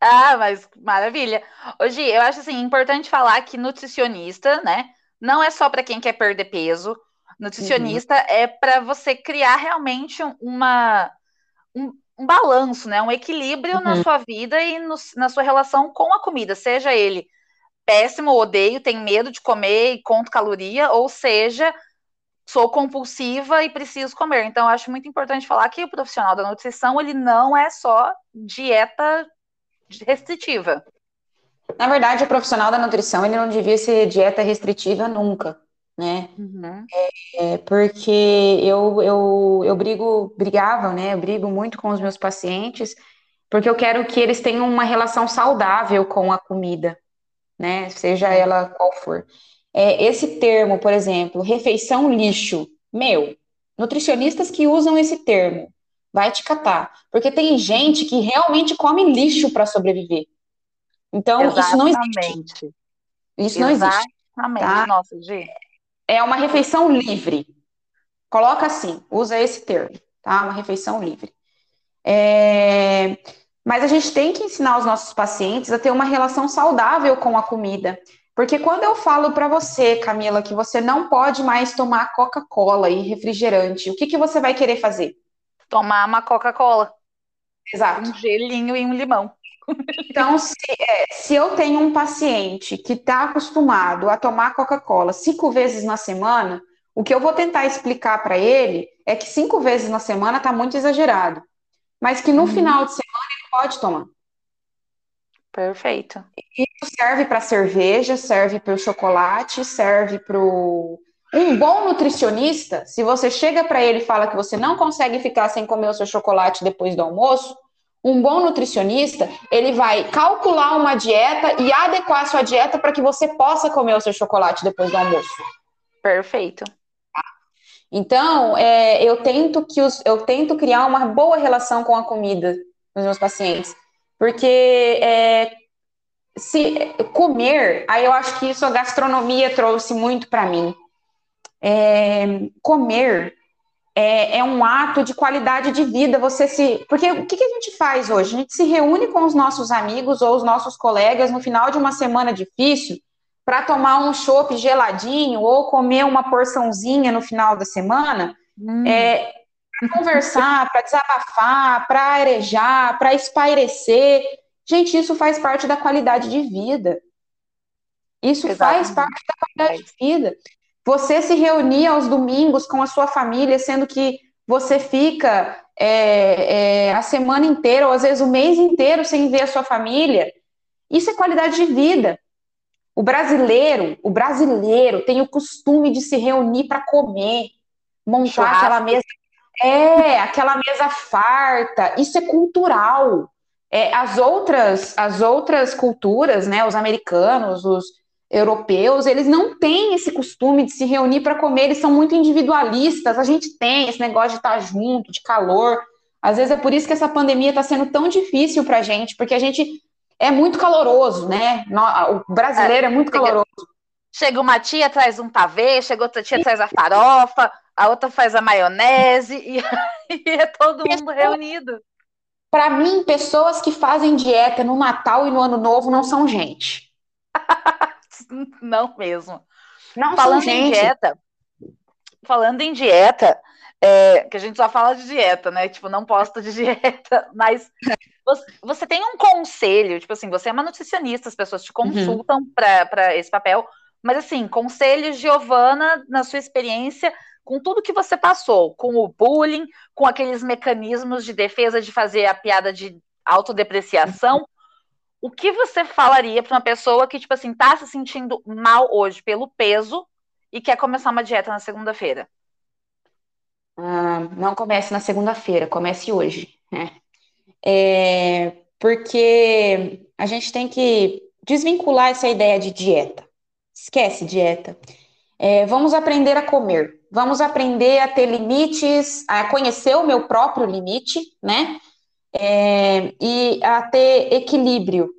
Ah, mas maravilha. Hoje, eu acho assim, importante falar que nutricionista, né? Não é só para quem quer perder peso. Nutricionista uhum. é para você criar realmente uma, um, um, balanço, né? Um equilíbrio uhum. na sua vida e no, na sua relação com a comida, seja ele péssimo, odeio, tenho medo de comer e conto caloria, ou seja, sou compulsiva e preciso comer. Então, acho muito importante falar que o profissional da nutrição, ele não é só dieta restritiva. Na verdade, o profissional da nutrição, ele não devia ser dieta restritiva nunca, né? Uhum. É, porque eu, eu, eu brigo, brigava, né? Eu brigo muito com os meus pacientes, porque eu quero que eles tenham uma relação saudável com a comida, né? Seja ela qual for. É, esse termo, por exemplo, refeição lixo, meu, nutricionistas que usam esse termo, vai te catar, porque tem gente que realmente come lixo para sobreviver. Então, Exatamente. isso não existe. Isso não existe. Exatamente. Tá? Nossa, Gi. É uma refeição livre. Coloca assim, usa esse termo, tá? Uma refeição livre. É... Mas a gente tem que ensinar os nossos pacientes a ter uma relação saudável com a comida. Porque quando eu falo para você, Camila, que você não pode mais tomar Coca-Cola e refrigerante, o que, que você vai querer fazer? Tomar uma Coca-Cola. Exato. Um gelinho e um limão. Então, se, é, se eu tenho um paciente que está acostumado a tomar Coca-Cola cinco vezes na semana, O que eu vou tentar explicar para ele é que cinco vezes na semana está muito exagerado, mas que no uhum. final de semana ele pode tomar. Perfeito. Isso serve para cerveja, serve para o chocolate, serve para o. Um bom nutricionista, se você chega para ele e fala que você não consegue ficar sem comer o seu chocolate depois do almoço, um bom nutricionista, ele vai calcular uma dieta e adequar a sua dieta para que você possa comer o seu chocolate depois do almoço. Perfeito. Então, é, eu tento que os, eu tento criar uma boa relação com a comida dos meus pacientes, porque é, se comer, aí eu acho que isso a gastronomia trouxe muito para mim. É, comer é, é, um ato de qualidade de vida. Você se. Porque o que, que, a gente faz hoje? A gente se reúne com os nossos amigos ou os nossos colegas no final de uma semana difícil para tomar um chopp geladinho ou comer uma porçãozinha no final da semana. Hum. É, para conversar, para desabafar, para arejar, para espairecer. Gente, isso faz parte da qualidade de vida. Isso Exatamente. faz parte da qualidade de vida. Você se reunir aos domingos com a sua família, sendo que você fica é, é, a semana inteira, ou às vezes o mês inteiro sem ver a sua família, isso é qualidade de vida. O brasileiro, o brasileiro tem o costume de se reunir para comer, montar Churrasco. aquela mesa, é, aquela mesa farta. Isso é cultural. É, as outras, as outras culturas, né, os americanos, os europeus, eles não têm esse costume de se reunir para comer, eles são muito individualistas. A gente tem esse negócio de estar junto, de calor. Às vezes é por isso que essa pandemia está sendo tão difícil para a gente, porque a gente é muito caloroso, né? O brasileiro é, é muito caloroso. Chega uma tia, traz um pavê, chega outra tia, traz a farofa, a outra faz a maionese, e, e é todo mundo reunido. Para mim, pessoas que fazem dieta no Natal e no Ano Novo não são gente. Não mesmo. Não falando em dieta, falando em dieta, é, que a gente só fala de dieta, né? Tipo, não posta de dieta, mas você, você, tem um conselho, tipo assim, você é uma nutricionista, as pessoas te uhum. consultam uhum. para esse papel, mas assim, conselhos, Giovana, na sua experiência, com tudo que você passou, com o bullying, com aqueles mecanismos de defesa de fazer a piada de autodepreciação, o que você falaria para uma pessoa que, tipo assim, tá se sentindo mal hoje pelo peso e quer começar uma dieta na segunda-feira? Ah, não comece na segunda-feira, comece hoje, né? É, porque a gente tem que desvincular essa ideia de dieta. Esquece dieta. É, vamos aprender a comer. Vamos aprender a ter limites, a conhecer o meu próprio limite, né? é, e a ter equilíbrio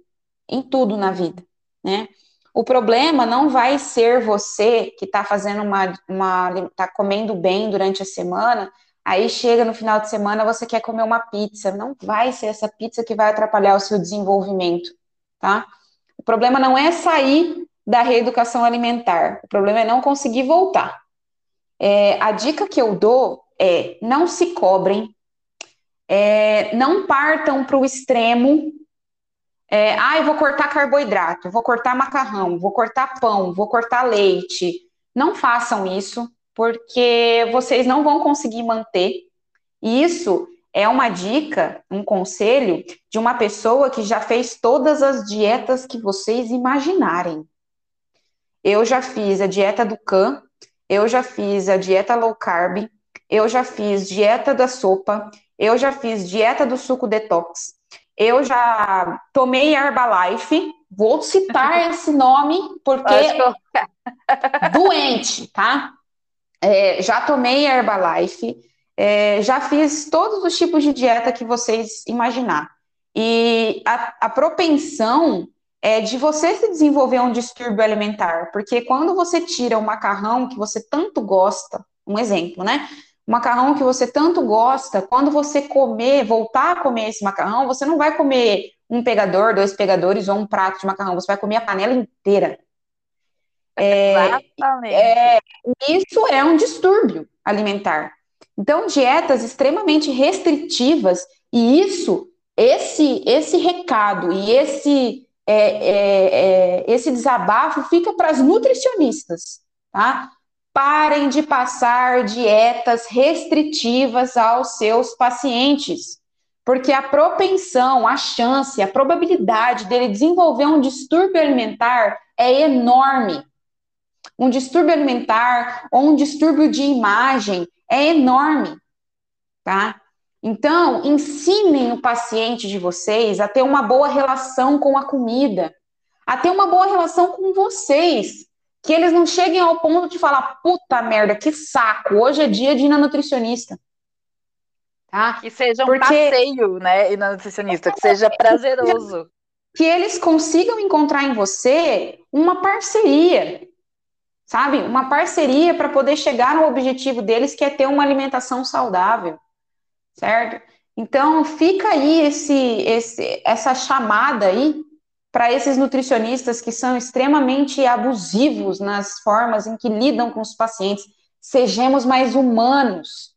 em tudo na vida, né? O problema não vai ser você que está fazendo uma, uma, tá comendo bem durante a semana, aí chega no final de semana você quer comer uma pizza, não vai ser essa pizza que vai atrapalhar o seu desenvolvimento, tá? O problema não é sair da reeducação alimentar, o problema é não conseguir voltar. É, a dica que eu dou é não se cobrem, é, não partam para o extremo. É, ah, eu vou cortar carboidrato, vou cortar macarrão, vou cortar pão, vou cortar leite. Não façam isso, porque vocês não vão conseguir manter. Isso é uma dica, um conselho de uma pessoa que já fez todas as dietas que vocês imaginarem. Eu já fiz a dieta do CAN, eu já fiz a dieta low carb, eu já fiz dieta da sopa, eu já fiz dieta do suco detox. Eu já tomei Herbalife. Vou citar esse nome porque doente, tá? É, já tomei Herbalife. É, já fiz todos os tipos de dieta que vocês imaginar. E a, a propensão é de você se desenvolver um distúrbio alimentar, porque quando você tira o macarrão que você tanto gosta, um exemplo, né? macarrão que você tanto gosta, quando você comer, voltar a comer esse macarrão, você não vai comer um pegador, dois pegadores ou um prato de macarrão, você vai comer a panela inteira. É, Exatamente. É, isso é um distúrbio alimentar. Então, dietas extremamente restritivas, e isso, esse, esse recado e esse, é, é, é esse desabafo fica para as nutricionistas, tá? parem de passar dietas restritivas aos seus pacientes, porque a propensão, a chance, a probabilidade dele desenvolver um distúrbio alimentar é enorme. Um distúrbio alimentar ou um distúrbio de imagem é enorme, tá? Então, ensinem o paciente de vocês a ter uma boa relação com a comida, a ter uma boa relação com vocês, que eles não cheguem ao ponto de falar, puta merda, que saco, hoje é dia de ir na nutricionista. Tá? Que seja um Porque... passeio, né, ir na nutricionista, que seja prazeroso. Que eles consigam encontrar em você uma parceria, sabe? Uma parceria para poder chegar no objetivo deles, que é ter uma alimentação saudável, certo? Então, fica aí esse, esse, essa chamada aí para esses nutricionistas que são extremamente abusivos nas formas em que lidam com os pacientes. Sejamos mais humanos.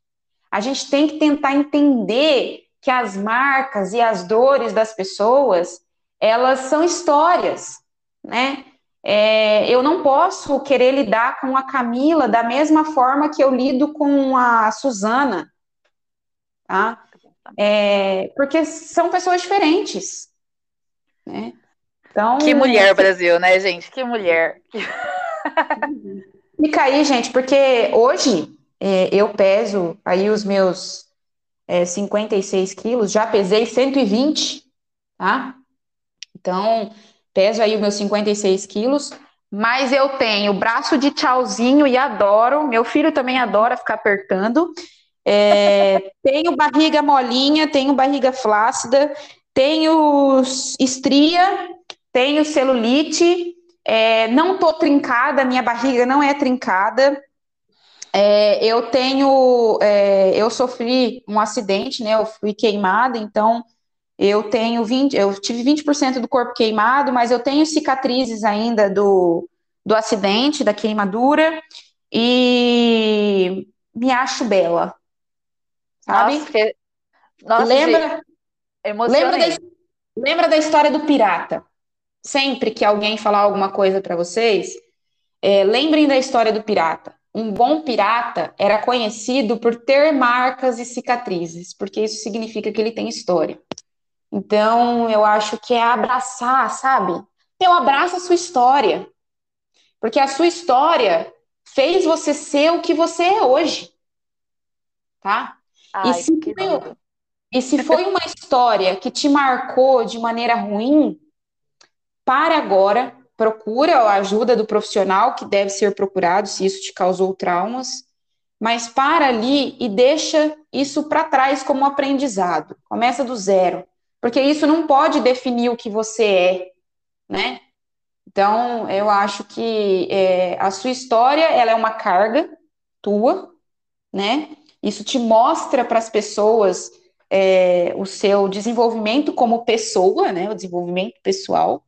A gente tem que tentar entender que as marcas e as dores das pessoas, elas são histórias, né? É, eu não posso querer lidar com a Camila da mesma forma que eu lido com a Suzana, tá? É, porque são pessoas diferentes, né? Então, que mulher, Brasil, né, gente? Que mulher. Fica aí, gente, porque hoje é, eu peso aí os meus é, 56 quilos, já pesei 120, tá? Então, peso aí os meus 56 quilos, mas eu tenho braço de tchauzinho e adoro. Meu filho também adora ficar apertando. É, tenho barriga molinha, tenho barriga flácida, tenho estria tenho celulite, é, não tô trincada, minha barriga não é trincada. É, eu tenho, é, eu sofri um acidente, né? Eu fui queimada, então eu tenho 20, eu tive 20% do corpo queimado, mas eu tenho cicatrizes ainda do, do acidente, da queimadura, e me acho bela. Sabe? Nossa, que... Nossa, lembra, lembra, da, lembra da história do pirata? sempre que alguém falar alguma coisa para vocês, é, lembrem da história do pirata. Um bom pirata era conhecido por ter marcas e cicatrizes, porque isso significa que ele tem história. Então, eu acho que é abraçar, sabe? Eu abraço a sua história. Porque a sua história fez você ser o que você é hoje. Tá? Ai, e, se foi, e se foi uma história que te marcou de maneira ruim, para agora, procura a ajuda do profissional que deve ser procurado se isso te causou traumas, mas para ali e deixa isso para trás como aprendizado. Começa do zero, porque isso não pode definir o que você é, né? Então, eu acho que é, a sua história ela é uma carga tua, né? Isso te mostra para as pessoas é, o seu desenvolvimento como pessoa, né? O desenvolvimento pessoal.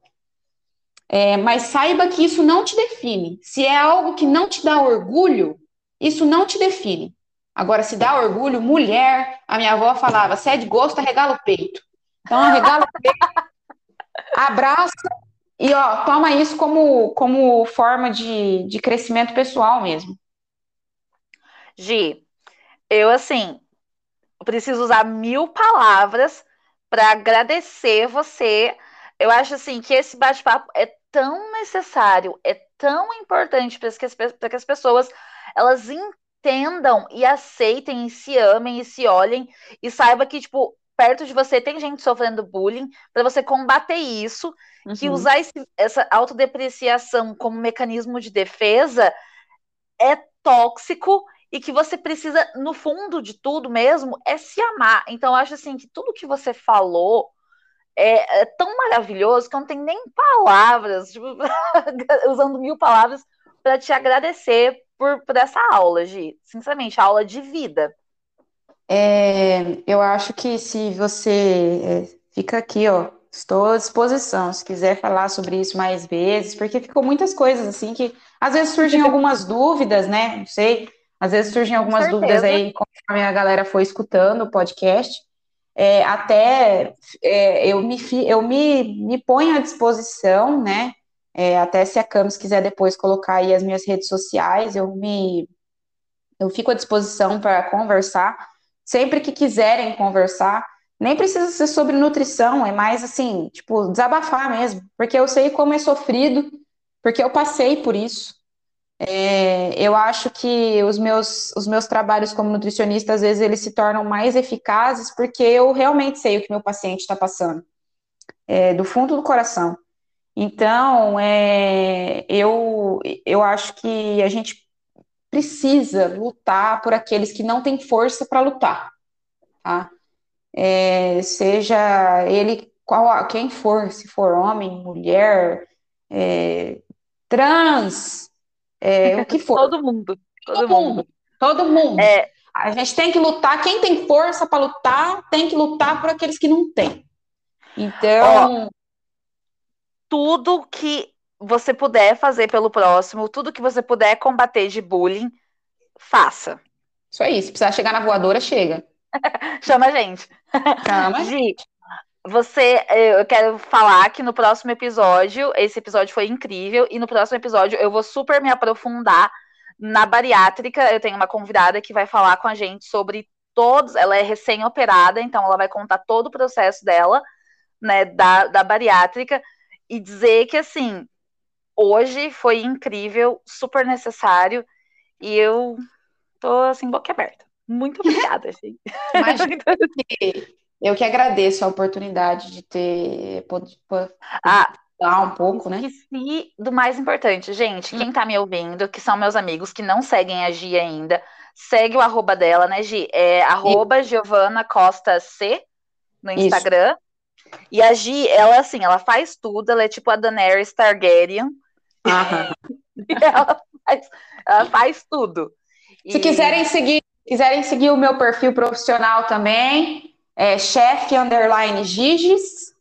É, mas saiba que isso não te define. Se é algo que não te dá orgulho, isso não te define. Agora, se dá orgulho, mulher, a minha avó falava, se é de gosto, arregala o peito. Então, arregala o peito, abraça e, ó, toma isso como, como forma de, de crescimento pessoal mesmo. Gi, eu, assim, preciso usar mil palavras para agradecer você. Eu acho, assim, que esse bate-papo é tão necessário, é tão importante para que, as, que as pessoas elas entendam e aceitem e se amem e se olhem e saiba que, tipo, perto de você tem gente sofrendo bullying, para você combater isso, uhum. que usar esse, essa autodepreciação como mecanismo de defesa é tóxico e que você precisa, no fundo de tudo mesmo, é se amar. Então, eu acho assim que tudo que você falou é, é, tão maravilhoso que eu não tenho nem palavras, tipo, usando mil palavras, para te agradecer por, por essa aula, Gi. Sinceramente, aula de vida. É, eu acho que se você é, fica aqui, ó, estou à disposição, se quiser falar sobre isso mais vezes, porque ficou muitas coisas assim que às vezes surgem algumas dúvidas, né? Não sei, às vezes surgem algumas dúvidas aí conforme a galera foi escutando o podcast é, até é, eu, me, eu me, me ponho à disposição, né, É, até se a Camis quiser depois colocar aí as minhas redes sociais, eu me eu fico à disposição para conversar. Sempre que quiserem conversar, nem precisa ser sobre nutrição, é mais assim, tipo, desabafar mesmo, porque eu sei como é sofrido, porque eu passei por isso. É, eu acho que os meus, os meus trabalhos como nutricionista, às vezes, eles se tornam mais eficazes porque eu realmente sei o que meu paciente está passando, é, do fundo do coração. Então, é, eu, eu acho que a gente precisa lutar por aqueles que não têm força para lutar, tá? É, seja ele qual quem for, se for homem, mulher, é, trans, é, o que for. todo mundo. Todo, todo mundo. mundo. Todo mundo. É, a gente tem que lutar. Quem tem força para lutar, tem que lutar por aqueles que não têm. Então. Ó, tudo que você puder fazer pelo próximo, tudo que você puder combater de bullying, faça. Isso aí, se precisar chegar na voadora, chega. Chama a gente. Chama. Gi, você, eu quero falar que no próximo episódio, esse episódio foi incrível, e no próximo episódio eu vou super me aprofundar na bariátrica. Eu tenho uma convidada que vai falar com a gente sobre todos. Ela é recém-operada, então ela vai contar todo o processo dela, né, da, da bariátrica, e dizer que assim, hoje foi incrível, super necessário, e eu tô assim, boca aberta. Muito obrigada, gente. Imagina eu que agradeço a oportunidade de ter podido ah, falar um pouco, né? Esqueci do mais importante, gente. Quem tá me ouvindo, que são meus amigos que não seguem a Gi ainda, segue o arroba dela, né, Gi? É arroba Giovana Costa C no Instagram. Isso. E a Gi, ela assim, ela faz tudo, ela é tipo a Daenerys Targaryen. ela, faz, ela faz tudo. Se e... quiserem seguir, quiserem seguir o meu perfil profissional também, é chefe underline Giges.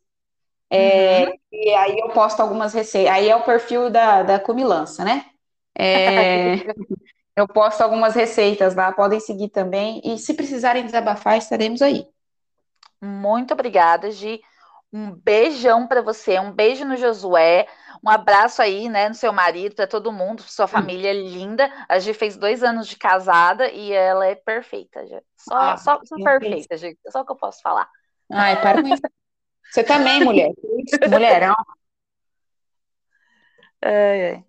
É, uhum. E aí eu posto algumas receitas. Aí é o perfil da, da Comilança, né? É, eu posto algumas receitas lá, podem seguir também. E se precisarem desabafar, estaremos aí. Muito obrigada, Gi. Um beijão para você, um beijo no Josué, um abraço aí, né, no seu marido, para todo mundo, sua hum. família linda. A Gi fez dois anos de casada e ela é perfeita, já. Só, ah, só, só perfeita, Gi. É só o que eu posso falar. Ai, para com isso. Você também, mulher. Mulherão. Ai, ai.